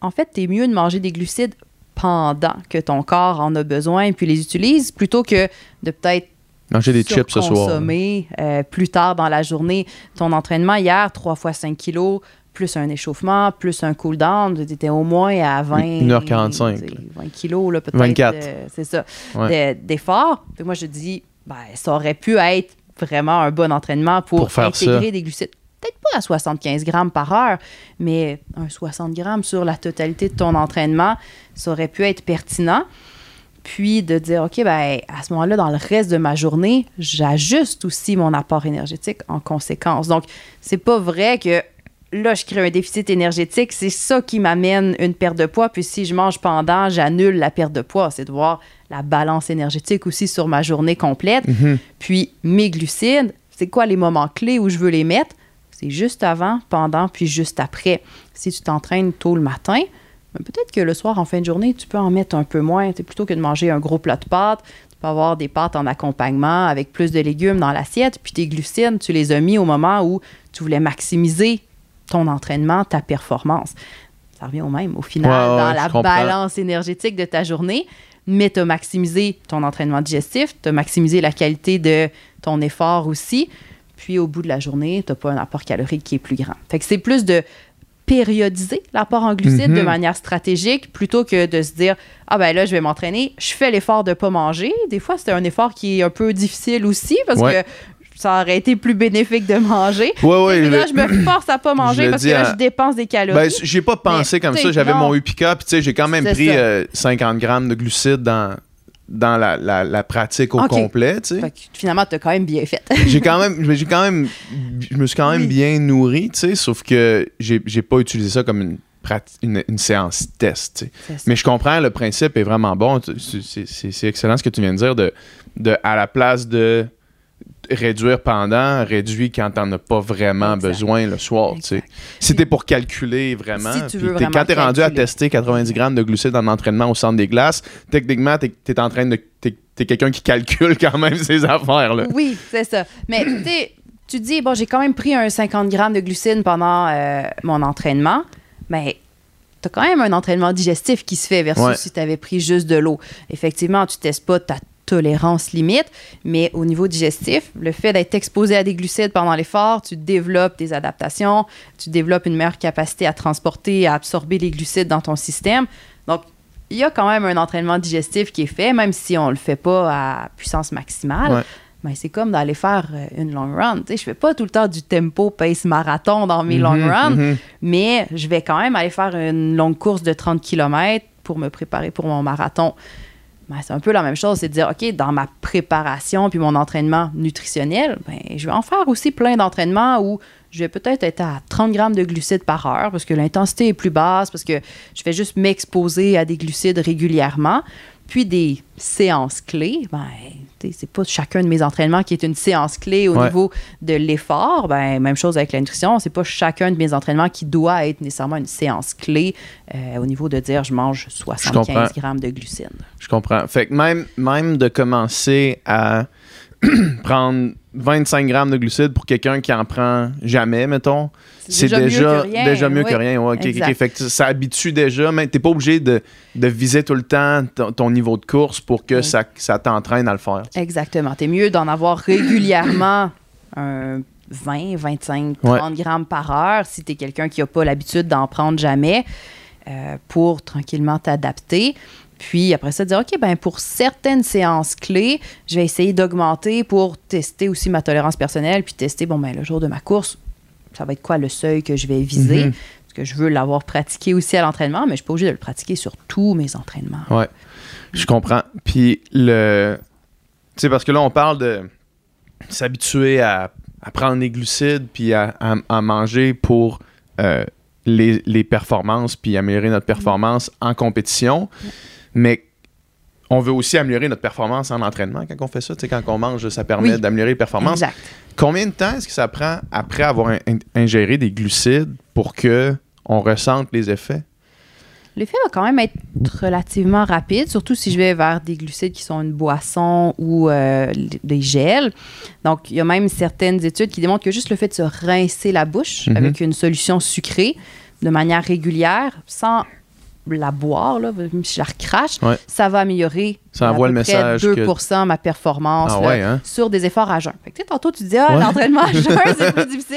en fait, mieux de manger des glucides pendant que ton corps en a besoin et puis les utilise plutôt que de peut-être Manger des chips ce soir. consommer euh, plus tard dans la journée. Ton entraînement hier, 3 fois 5 kilos, plus un échauffement, plus un cool-down, tu étais au moins à 20... 1h45, tu sais, 20 kilos, là, peut-être. 24. euh, c'est ça, Ouais. de- d'effort. Moi, je dis, ben, ça aurait pu être vraiment un bon entraînement pour, Pour faire intégrer ça. des glucides. Peut-être pas à 75 grammes par heure, mais un 60 grammes sur la totalité de ton entraînement, ça aurait pu être pertinent. Puis de dire, OK, ben, à ce moment-là, dans le reste de ma journée, j'ajuste aussi mon apport énergétique en conséquence. Donc, c'est pas vrai que là, je crée un déficit énergétique, c'est ça qui m'amène une perte de poids. Puis si je mange pendant, j'annule la perte de poids. C'est de voir la balance énergétique aussi sur ma journée complète. Mhm. Puis mes glucides, c'est quoi les moments clés où je veux les mettre? C'est juste avant, pendant, puis juste après. Si tu t'entraînes tôt le matin, ben peut-être que le soir, en fin de journée, tu peux en mettre un peu moins. Plutôt que de manger un gros plat de pâtes, tu peux avoir des pâtes en accompagnement avec plus de légumes dans l'assiette, puis tes glucides, tu les as mis au moment où tu voulais maximiser ton entraînement, ta performance. Ça revient au même, au final, Ouais, dans la balance énergétique de ta journée, mais tu as maximisé ton entraînement digestif, tu as maximisé la qualité de ton effort aussi, puis au bout de la journée, tu n'as pas un apport calorique qui est plus grand. Fait que c'est plus de périodiser l'apport en glucides Mhm. de manière stratégique plutôt que de se dire ah ben là je vais m'entraîner je fais l'effort de pas manger des fois c'est un effort qui est un peu difficile aussi parce Ouais. que ça aurait été plus bénéfique de manger. Ouais, ouais. Et là, je me force à pas manger parce que là, je dépense des calories. Ben, j'ai pas pensé Mais, comme ça. J'avais mon Upica, puis tu sais, j'ai quand même pris ça. euh, 50 grammes de glucides dans, dans la, la- la pratique au Ok. complet, tu sais. Fait que finalement, t'as quand même bien fait. j'ai quand même j'ai quand même je me suis quand même Oui. bien nourri tu sais sauf que j'ai j'ai pas utilisé ça comme une une, une séance test tu sais. C'est ça. mais je comprends le principe est vraiment bon c'est excellent ce que tu viens de dire de, de à la place de réduire pendant réduit quand t'en as pas vraiment Exact. besoin le soir si t'es pour calculer vraiment Si tu veux vraiment quand t'es rendu à tester 90 grammes de glucides en entraînement au centre des glaces techniquement t'es es en train de t'es quelqu'un qui calcule quand même ces affaires là Oui, c'est ça. Mais tu dis, bon, j'ai quand même pris un 50 grammes de glucides pendant euh, mon entraînement, mais tu as quand même un entraînement digestif qui se fait versus Ouais. si tu avais pris juste de l'eau. Effectivement, tu testes pas ta tolérance limite, mais au niveau digestif, le fait d'être exposé à des glucides pendant l'effort, tu développes des adaptations, tu développes une meilleure capacité à transporter, à absorber les glucides dans ton système. Donc, il y a quand même un entraînement digestif qui est fait, même si on le fait pas à puissance maximale. Ouais. Ben, c'est comme d'aller faire euh, une long run. Sais, je fais pas tout le temps du tempo pace marathon dans mes long Mhm, runs, mhm. mais je vais quand même aller faire une longue course de 30 km pour me préparer pour mon marathon. Ben, c'est un peu la même chose, c'est de dire, OK, dans ma préparation puis mon entraînement nutritionnel, ben, je vais en faire aussi plein d'entraînements où je vais peut-être être à 30 grammes de glucides par heure parce que l'intensité est plus basse, parce que je vais juste m'exposer à des glucides régulièrement. Puis des séances clés, ben, c'est pas chacun de mes entraînements qui est une séance clé au Ouais. niveau de l'effort. Ben, même chose avec la nutrition, c'est pas chacun de mes entraînements qui doit être nécessairement une séance clé euh, au niveau de dire je mange comprends. 75 grammes de glucides. Je comprends. Fait que même, même de commencer à prendre 25 grammes de glucides pour quelqu'un qui en prend jamais, mettons, c'est déjà, mieux que rien. déjà mieux oui. que rien. Ouais. Fait que ça habitue déjà, mais t'es pas obligé de, de viser tout le temps ton, ton niveau de course pour que Oui. ça, ça t'entraîne à le faire. Exactement. T'es mieux d'en avoir régulièrement un 20, 25, 30 grammes par heure si t'es quelqu'un qui n'a pas l'habitude d'en prendre jamais euh, pour tranquillement t'adapter. Puis après ça, dire, OK, ben pour certaines séances clés, je vais essayer d'augmenter pour tester aussi ma tolérance personnelle, puis tester, bon, ben le jour de ma course, ça va être quoi le seuil que je vais viser? Mhm. Parce que je veux l'avoir pratiqué aussi à l'entraînement, mais je ne suis pas obligée de le pratiquer sur tous mes entraînements. Ouais, je comprends. Puis le. Tu sais, parce que là, on parle de s'habituer à, à prendre des glucides puis à, à- à manger pour euh, les, les performances puis améliorer notre performance en compétition. Mais on veut aussi améliorer notre performance en entraînement quand on fait ça. Quand on mange, ça permet Oui. d'améliorer les performances. Exact. Combien de temps est-ce que ça prend après avoir in- in- ingéré des glucides pour que on ressente les effets? L'effet va quand même être relativement rapide, surtout si je vais vers des glucides qui sont une boisson ou euh, des gels. Donc, il y a même certaines études qui démontrent que juste le fait de se rincer la bouche Mhm. avec une solution sucrée de manière régulière, sans la boire, là, je la recrache, Ouais. ça va améliorer Ça à envoie peu le près message que- 2 ma performance Ah là, ouais, hein? sur des efforts à jeun. Fait que, tu sais, tantôt, tu dis, ah, Ouais. l'entraînement à jeun, c'est plus difficile.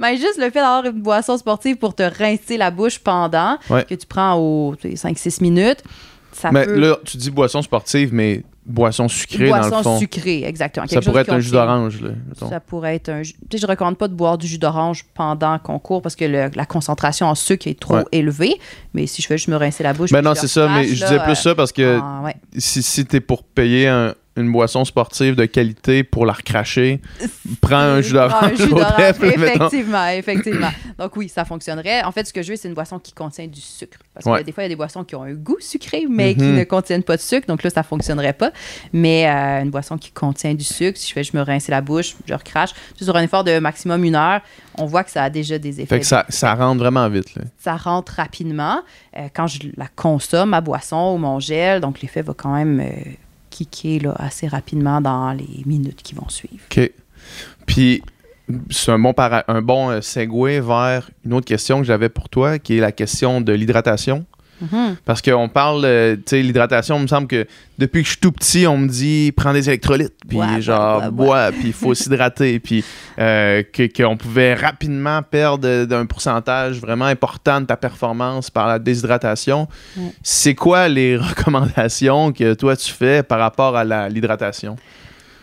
Mais juste le fait d'avoir une boisson sportive pour te rincer la bouche pendant, que tu prends aux 5-6 minutes, ça Mais peut... là, tu dis boisson sportive, mais boisson sucrée dans le boisson fond. sucrée, exactement. Ça pourrait être un jus d'orange. Ça pourrait être un jus. Tu sais, je recommande pas de boire du jus d'orange pendant qu'on court parce que le- la concentration en sucre est trop Ouais. élevée. Mais si je fais juste me rincer la bouche. Ben non, c'est ça, mais je disais plus euh, ça parce que ah, ouais. si, si t'es pour payer un- une boisson sportive de qualité pour la recracher, prends un jus d'orange. Effectivement, effectivement. Donc oui, ça fonctionnerait. En fait, ce que je veux, c'est une boisson qui contient du sucre. Parce que Ouais. des fois, il y a des boissons qui ont un goût sucré, mais qui Mhm. ne contiennent pas de sucre. Donc là, ça fonctionnerait pas. Mais euh, une boisson qui contient du sucre, si je fais, je me rince la bouche, je recrache. Sur un effort de maximum une heure, on voit que ça a déjà des effets Fait que ça, ça rentre vraiment vite. Là. ça rentre rapidement. Euh, quand je la consomme, ma boisson ou mon gel, donc l'effet va quand même euh, kicker là, assez rapidement dans les minutes qui vont suivre. OK. Puis, c'est un bon, para- un bon euh, segue vers une autre question que j'avais pour toi, qui est la question de l'hydratation. Mhm. Parce qu'on parle, euh, tu sais, l'hydratation, il me semble que depuis que je suis tout petit, on me dit prends des électrolytes, puis genre bois, bois, puis il faut s'hydrater, puis euh, que- qu'on pouvait rapidement perdre d'un pourcentage vraiment important de ta performance par la déshydratation. C'est quoi les recommandations que toi tu fais par rapport à la- l'hydratation?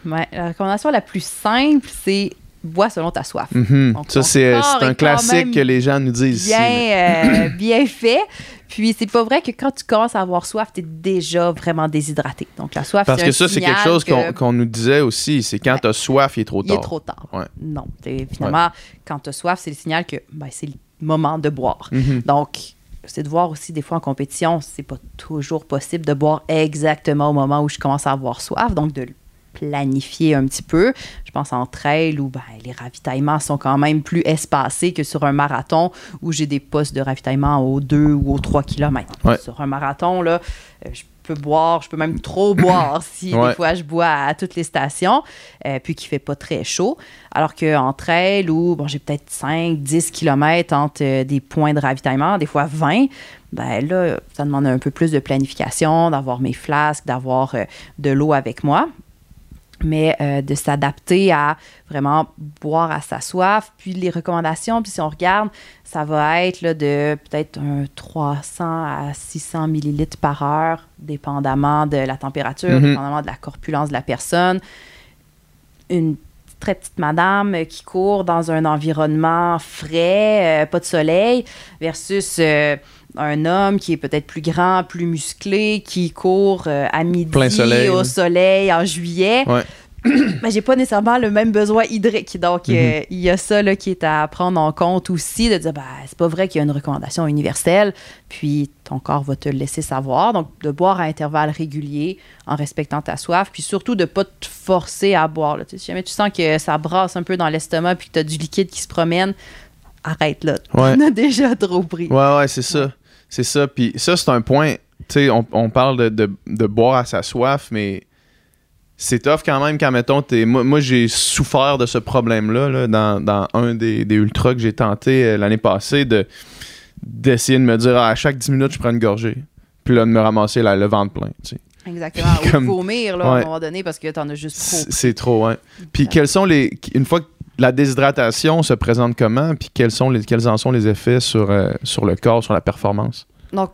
Ouais, la recommandation la plus simple, c'est bois selon ta soif. Mhm. Donc, Ça, c'est corps c'est est un classique que les gens nous disent ici. euh, bien fait. Puis c'est pas vrai que quand tu commences à avoir soif, tu es déjà vraiment déshydraté. Donc la soif, Parce que ça, c'est quelque chose qu'on que nous disait aussi. C'est quand tu as soif, il est trop Il tard. est trop tard. Ouais. Non. Finalement, quand tu as soif, c'est le signal que ben, c'est le moment de boire. Mhm. Donc, c'est de voir aussi des fois en compétition, c'est pas toujours possible de boire exactement au moment où je commence à avoir soif. Donc, de planifier un petit peu. Je pense en trail où ben, les ravitaillements sont quand même plus espacés que sur un marathon où j'ai des postes de ravitaillement aux 2 ou aux 3 km. Ouais. Sur un marathon, là, euh, je peux boire, je peux même trop boire si Ouais. des fois je bois à toutes les stations, euh, puis qu'il fait pas très chaud. Alors qu'en trail, où bon, j'ai peut-être 5, 10 km entre euh, des points de ravitaillement, des fois 20, ben là, ça demande un peu plus de planification, d'avoir mes flasques, d'avoir euh, de l'eau avec moi. Mais euh, de s'adapter à vraiment boire à sa soif. Puis les recommandations, puis si on regarde, ça va être là, de peut-être un 300 à 600 millilitres par heure, dépendamment de la température, Mhm. dépendamment de la corpulence de la personne. Une très petite madame euh, qui court dans un environnement frais, euh, pas de soleil, versus euh, un homme qui est peut-être plus grand, plus musclé, qui court euh, à midi Plein soleil, au soleil en juillet. Ouais. Ben, j'ai pas nécessairement le même besoin hydrique. Donc, Mhm. euh, il y a ça là, qui est à prendre en compte aussi, de dire, ben, c'est pas vrai qu'il y a une recommandation universelle, puis ton corps va te le laisser savoir. Donc, de boire à intervalles réguliers en respectant ta soif, puis surtout de pas te forcer à boire. là. Tu sais, si jamais tu sens que ça brasse un peu dans l'estomac, puis que tu as du liquide qui se promène, arrête là. Ouais. On a déjà trop pris. Ouais, ouais, c'est ça. C'est ça. Puis ça, c'est un point. Tu sais, on, on parle de, de- de boire à sa soif, mais c'est tough quand même quand, mettons, t'es- moi, moi j'ai souffert de ce problème-là là, dans, dans un des, des ultras que j'ai tenté euh, l'année passée de d'essayer de me dire ah, à chaque 10 minutes, je prends une gorgée. Puis là, de me ramasser la, le ventre plein. tu sais. Exactement. Ou Comme- vomir là, à un moment donné parce que tu en as juste trop. C'est trop, ouais. Puis Ouais. quels sont les. Une fois que la déshydratation se présente comment, puis quels, sont les, quels en sont les effets sur, euh, le corps, sur la performance? Donc,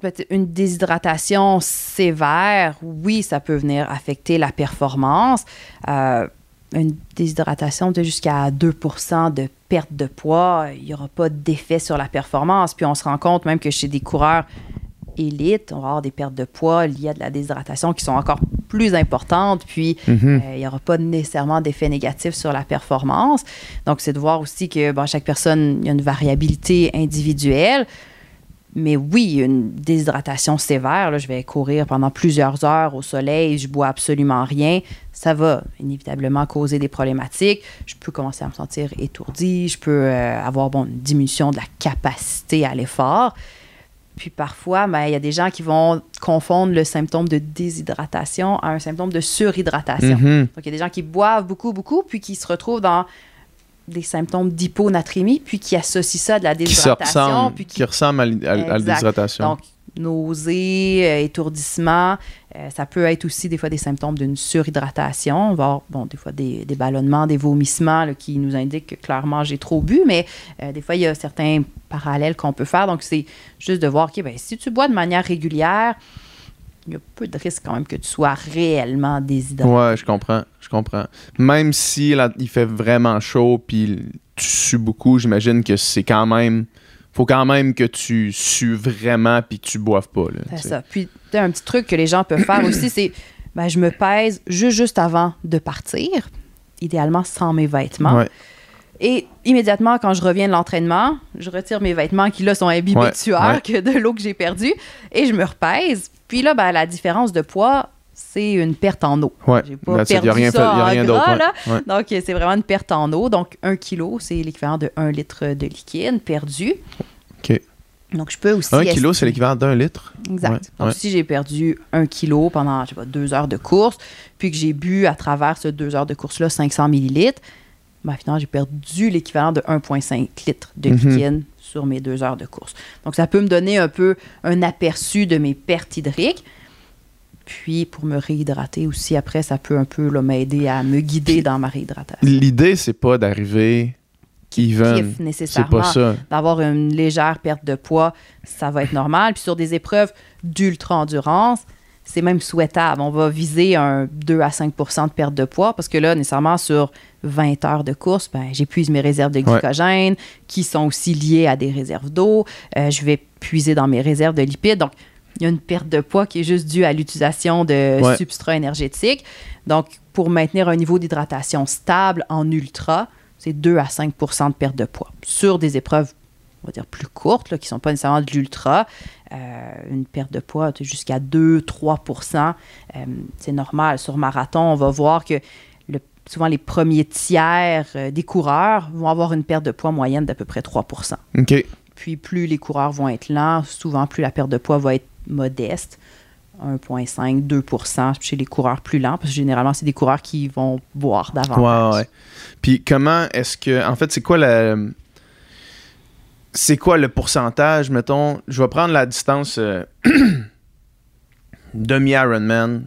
peut-être une déshydratation sévère, oui, ça peut venir affecter la performance. Euh, une déshydratation de jusqu'à 2% de perte de poids, il n'y aura pas d'effet sur la performance. Puis on se rend compte même que chez des coureurs on va avoir des pertes de poids liées à de la déshydratation qui sont encore plus importantes. Puis Mhm. euh, il n'y aura pas nécessairement d'effet négatif sur la performance. Donc, c'est de voir aussi que bon, chaque personne, il y a une variabilité individuelle. Mais oui, une déshydratation sévère, là, je vais courir pendant plusieurs heures au soleil, je bois absolument rien, ça va inévitablement causer des problématiques. Je peux commencer à me sentir étourdi, je peux euh, avoir bon, une diminution de la capacité à l'effort. Puis parfois, ben, il y a des gens qui vont confondre le symptôme de déshydratation à un symptôme de surhydratation. Mhm. Donc, il y a des gens qui boivent beaucoup, beaucoup, puis qui se retrouvent dans des symptômes d'hyponatrémie, puis qui associent ça à de la Qui déshydratation. ressemble, puis qui ressemble à, la déshydratation. Donc, nausées, euh, étourdissement. euh, ça peut être aussi des fois des symptômes d'une surhydratation. Avoir, bon, des fois des, ballonnements, des vomissements qui nous indiquent que clairement j'ai trop bu, mais euh, des fois il y a certains parallèles qu'on peut faire. Donc, c'est juste de voir, OK, ben, si tu bois de manière régulière, il y a peu de risque quand même que tu sois réellement déshydraté. Ouais, je comprends, je comprends. Même si là, il fait vraiment chaud puis tu sues beaucoup, j'imagine que c'est quand même faut quand même que tu sues vraiment puis que tu boives pas C'est ça. Puis, un petit truc que les gens peuvent faire aussi, c'est ben, je me pèse juste, juste avant de partir, idéalement sans mes vêtements. Ouais. Et immédiatement, quand je reviens de l'entraînement, je retire mes vêtements qui, là, sont imbibés Ouais, de sueur ouais. que de l'eau que j'ai perdue et je me repèse. Puis là, ben, la différence de poids, c'est une perte en eau. Ouais. J'ai pas it. perdu y a rien, ça fait- y a en gras, ouais. là. Ouais. Donc, c'est vraiment une perte en eau. Donc, un kilo, c'est l'équivalent de 1 litre de liquide perdu. OK. Donc, je peux aussi... Un kilo, c'est l'équivalent d'un litre? Exact. Ouais, Donc, ouais. si j'ai perdu un kilo pendant, je sais pas, deux heures de course, puis que j'ai bu à travers ces deux heures de course-là 500 millilitres, ben, finalement, j'ai perdu l'équivalent de 1,5 litres de Mhm. liquide sur mes deux heures de course. Donc, ça peut me donner un peu un aperçu de mes pertes hydriques. Puis, pour me réhydrater aussi, après, ça peut un peu m'aider à me guider dans ma réhydratation. L'idée c'est pas d'arriver even. Kiff, C'est nécessairement pas ça. d'avoir une légère perte de poids, ça va être normal. Puis sur des épreuves d'ultra-endurance, c'est même souhaitable. On va viser un 2 à 5% de perte de poids parce que là, nécessairement, sur 20 heures de course, ben, j'épuise mes réserves de glycogène qui sont aussi liées à des réserves d'eau. Euh, je vais puiser dans mes réserves de lipides. Donc, il y a une perte de poids qui est juste due à l'utilisation de Ouais. substrats énergétiques. Donc, pour maintenir un niveau d'hydratation stable en ultra, c'est 2 à 5% de perte de poids. Sur des épreuves, on va dire, plus courtes, là, qui ne sont pas nécessairement de l'ultra, euh, une perte de poids jusqu'à 2-3% euh, C'est normal. Sur marathon, on va voir que le- souvent les premiers tiers euh, des coureurs vont avoir une perte de poids moyenne d'à peu près 3% OK. puis plus les coureurs vont être lents, souvent plus la perte de poids va être modeste. 1,5, 2% chez les coureurs plus lents, parce que généralement, c'est des coureurs qui vont boire davantage. ouais. Puis comment est-ce que. En fait, c'est quoi la. C'est quoi le pourcentage, mettons? Je vais prendre la distance euh, demi-Ironman,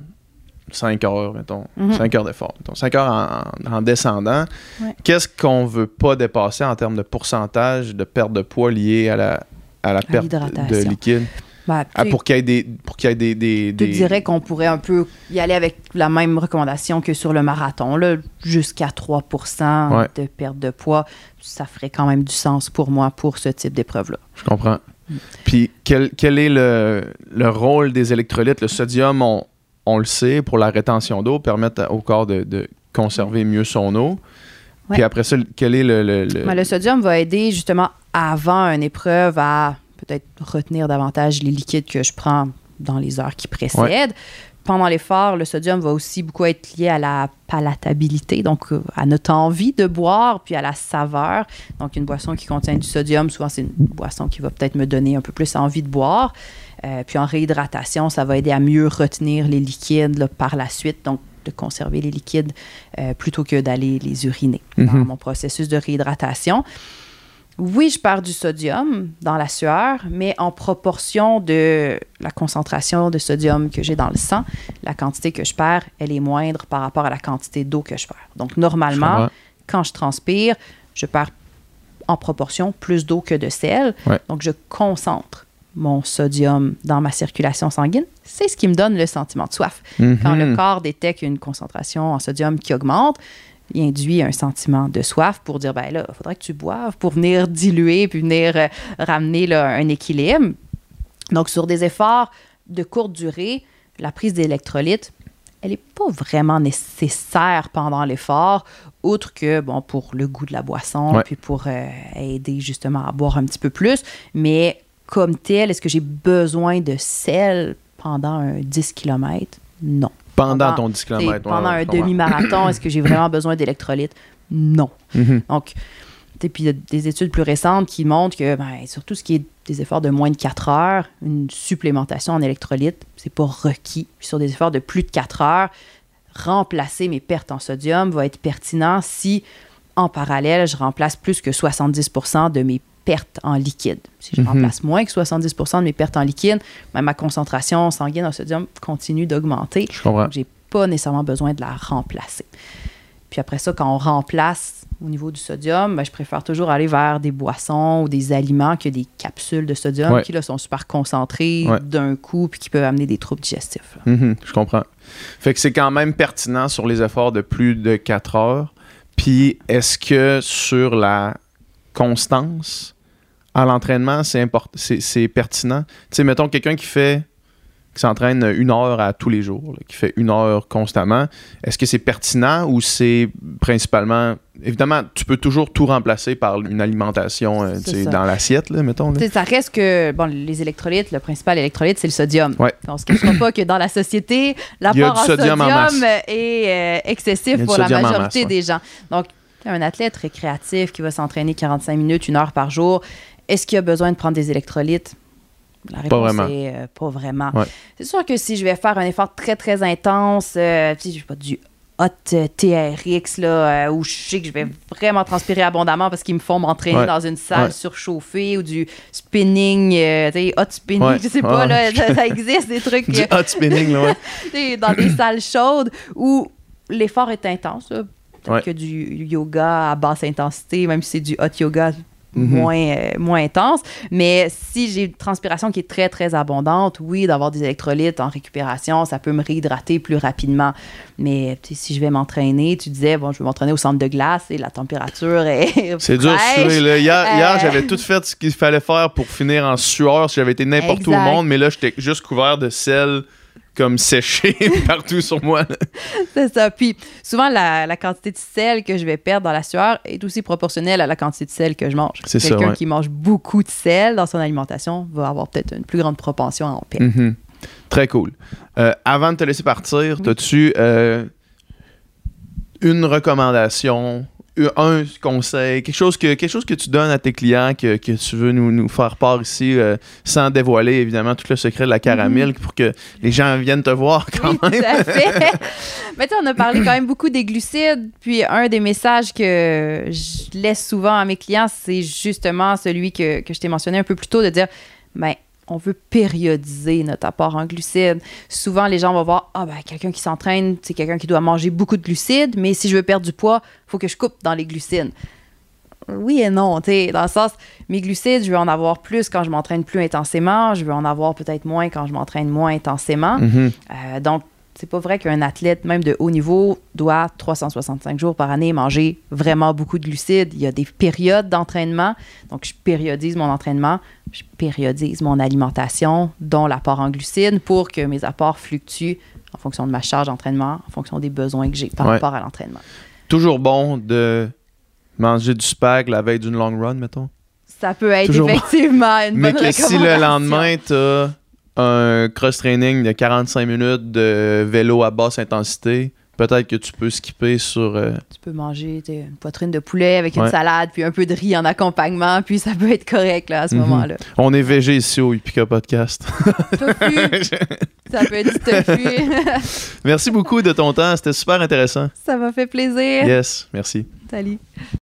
5 heures, mettons. Mhm. 5 heures d'effort. mettons. 5 heures en, en- en descendant. Ouais. Qu'est-ce qu'on veut pas dépasser en termes de pourcentage de perte de poids liée à la, à la perte de liquide? Ben, Ah, pour qu'il y ait des. Pour qu'il y ait des. des, dirais qu'on pourrait un peu y aller avec la même recommandation que sur le marathon, là, jusqu'à 3 Ouais. de perte de poids. Ça ferait quand même du sens pour moi pour ce type d'épreuve-là. Je comprends. Puis quel, quel est le, le rôle des électrolytes? Le sodium, on, on le sait, pour la rétention d'eau, permettre au corps de, de conserver mieux son eau. Puis après ça, quel est le... le- le- Ben, le sodium va aider justement avant une épreuve à peut-être retenir davantage les liquides que je prends dans les heures qui précèdent. Pendant l'effort, le sodium va aussi beaucoup être lié à la palatabilité, donc euh, à notre envie de boire, puis à la saveur. Donc, une boisson qui contient du sodium, souvent, c'est une boisson qui va peut-être me donner un peu plus envie de boire. Euh, puis en réhydratation, ça va aider à mieux retenir les liquides là, par la suite, donc de conserver les liquides euh, plutôt que d'aller les uriner dans Mhm. mon processus de réhydratation. Oui, je perds du sodium dans la sueur, mais en proportion de la concentration de sodium que j'ai dans le sang, la quantité que je perds, elle est moindre par rapport à la quantité d'eau que je perds. Donc, normalement, quand je transpire, je perds en proportion plus d'eau que de sel. Ouais. Donc, je concentre mon sodium dans ma circulation sanguine. C'est ce qui me donne le sentiment de soif. Quand le corps détecte une concentration en sodium qui augmente, il induit un sentiment de soif pour dire, ben là, il faudrait que tu boives pour venir diluer puis venir euh, ramener là, un équilibre. Donc, sur des efforts de courte durée, la prise d'électrolytes, elle n'est pas vraiment nécessaire pendant l'effort, outre que, bon, pour le goût de la boisson, Ouais. puis pour euh, aider justement à boire un petit peu plus. Mais comme tel, est-ce que j'ai besoin de sel pendant un 10 km? Non. Pendant pendant- ton 10 T'sais, km. pendant un demi-marathon, est-ce que j'ai vraiment besoin d'électrolytes? Non. Mhm. Donc, t'sais, puis il y a des études plus récentes qui montrent que, ben, surtout ce qui est des efforts de moins de 4 heures, une supplémentation en électrolytes, c'est pas requis. Puis sur des efforts de plus de 4 heures, remplacer mes pertes en sodium va être pertinent si, en parallèle, je remplace plus que 70% de mes pertes en liquide. Si je Mhm. remplace moins que 70% de mes pertes en liquide, ben, ma concentration sanguine en sodium continue d'augmenter. Je comprends. J'ai pas nécessairement besoin de la remplacer. Puis après ça, quand on remplace au niveau du sodium, ben, je préfère toujours aller vers des boissons ou des aliments que des capsules de sodium Ouais. qui là, sont super concentrées Ouais. d'un coup puis qui peuvent amener des troubles digestifs. Mhm, je comprends. Fait que c'est quand même pertinent sur les efforts de plus de 4 heures. Puis est-ce que sur la constance à l'entraînement, c'est c'est pertinent? Tu sais, mettons quelqu'un qui fait qui s'entraîne une heure à tous les jours, là, qui fait une heure constamment, est-ce que c'est pertinent ou c'est principalement... Évidemment, tu peux toujours tout remplacer par une alimentation euh, dans l'assiette, mettons. là. Ça reste que, bon, les électrolytes, le principal électrolyte, c'est le sodium. Ouais. On ne se cachera pas que dans la société, l'apport du en sodium en est euh, excessif pour la majorité masse, ouais. des gens. Donc, un athlète récréatif qui va s'entraîner 45 minutes, une heure par jour, est-ce qu'il a besoin de prendre des électrolytes? La réponse vraiment. est euh, pas vraiment. Ouais. C'est sûr que si je vais faire un effort très, très intense, euh, tu sais, je pas, du hot euh, TRX, là, euh, où je sais que je vais vraiment transpirer abondamment parce qu'ils me font m'entraîner Ouais. dans une salle Ouais. surchauffée ou du spinning, euh, tu sais, hot spinning, Ouais. je sais pas, là, ça, ça existe, des trucs Du euh, hot spinning, là, ouais. tu sais, dans des salles chaudes où l'effort est intense. là. Peut-être Ouais. que du yoga à basse intensité, même si c'est du hot yoga, Mhm. moins, euh, moins intense. Mais si j'ai une transpiration qui est très, très abondante, oui, d'avoir des électrolytes en récupération, ça peut me réhydrater plus rapidement. Mais si je vais m'entraîner, tu disais, bon, je vais m'entraîner au centre de glace et la température est. C'est dur suer, là. Hier, hier, Euh, j'avais tout fait ce qu'il fallait faire pour finir en sueur si j'avais été n'importe où au monde, mais là, j'étais juste couvert de sel comme séché partout sur moi. C'est ça. Puis souvent, la, la quantité de sel que je vais perdre dans la sueur est aussi proportionnelle à la quantité de sel que je mange. C'est ça, Quelqu'un ouais. qui mange beaucoup de sel dans son alimentation va avoir peut-être une plus grande propension à en perdre. Mhm. Très cool. Euh, avant de te laisser partir, as-tu euh, une recommandation, un conseil, quelque chose que, quelque chose que tu donnes à tes clients que, que tu veux nous, nous faire part ici, euh, sans dévoiler évidemment tout le secret de la caramel pour que les gens viennent te voir quand. Oui, même? tout à fait. Mais tu sais, on a parlé quand même beaucoup des glucides. Puis un des messages que je laisse souvent à mes clients, c'est justement celui que, que je t'ai mentionné un peu plus tôt, de dire, ben, on veut périodiser notre apport en glucides. Souvent, les gens vont voir, ah ben, quelqu'un qui s'entraîne, c'est quelqu'un qui doit manger beaucoup de glucides, mais si je veux perdre du poids, il faut que je coupe dans les glucides. Oui et non, tu sais, dans le sens, mes glucides, je veux en avoir plus quand je m'entraîne plus intensément, je veux en avoir peut-être moins quand je m'entraîne moins intensément. Mhm. Euh, donc, c'est pas vrai qu'un athlète, même de haut niveau, doit 365 jours par année manger vraiment beaucoup de glucides. Il y a des périodes d'entraînement. Donc, je périodise mon entraînement, je périodise mon alimentation, dont l'apport en glucides, pour que mes apports fluctuent en fonction de ma charge d'entraînement, en fonction des besoins que j'ai par Ouais. rapport à l'entraînement. Toujours bon de manger du spag la veille d'une long run, mettons? Ça peut être Toujours bon. effectivement une Mais bonne que si le lendemain, t'as un cross-training de 45 minutes de vélo à basse intensité, peut-être que tu peux skipper sur... euh, Tu peux manger une poitrine de poulet avec une salade, puis un peu de riz en accompagnement, puis ça peut être correct là, à ce Mhm. moment-là. On est VG ici au Upica Podcast. Tofu, ça peut être du tofu. Merci beaucoup de ton temps, c'était super intéressant. ça m'a fait plaisir. Yes, merci. Salut.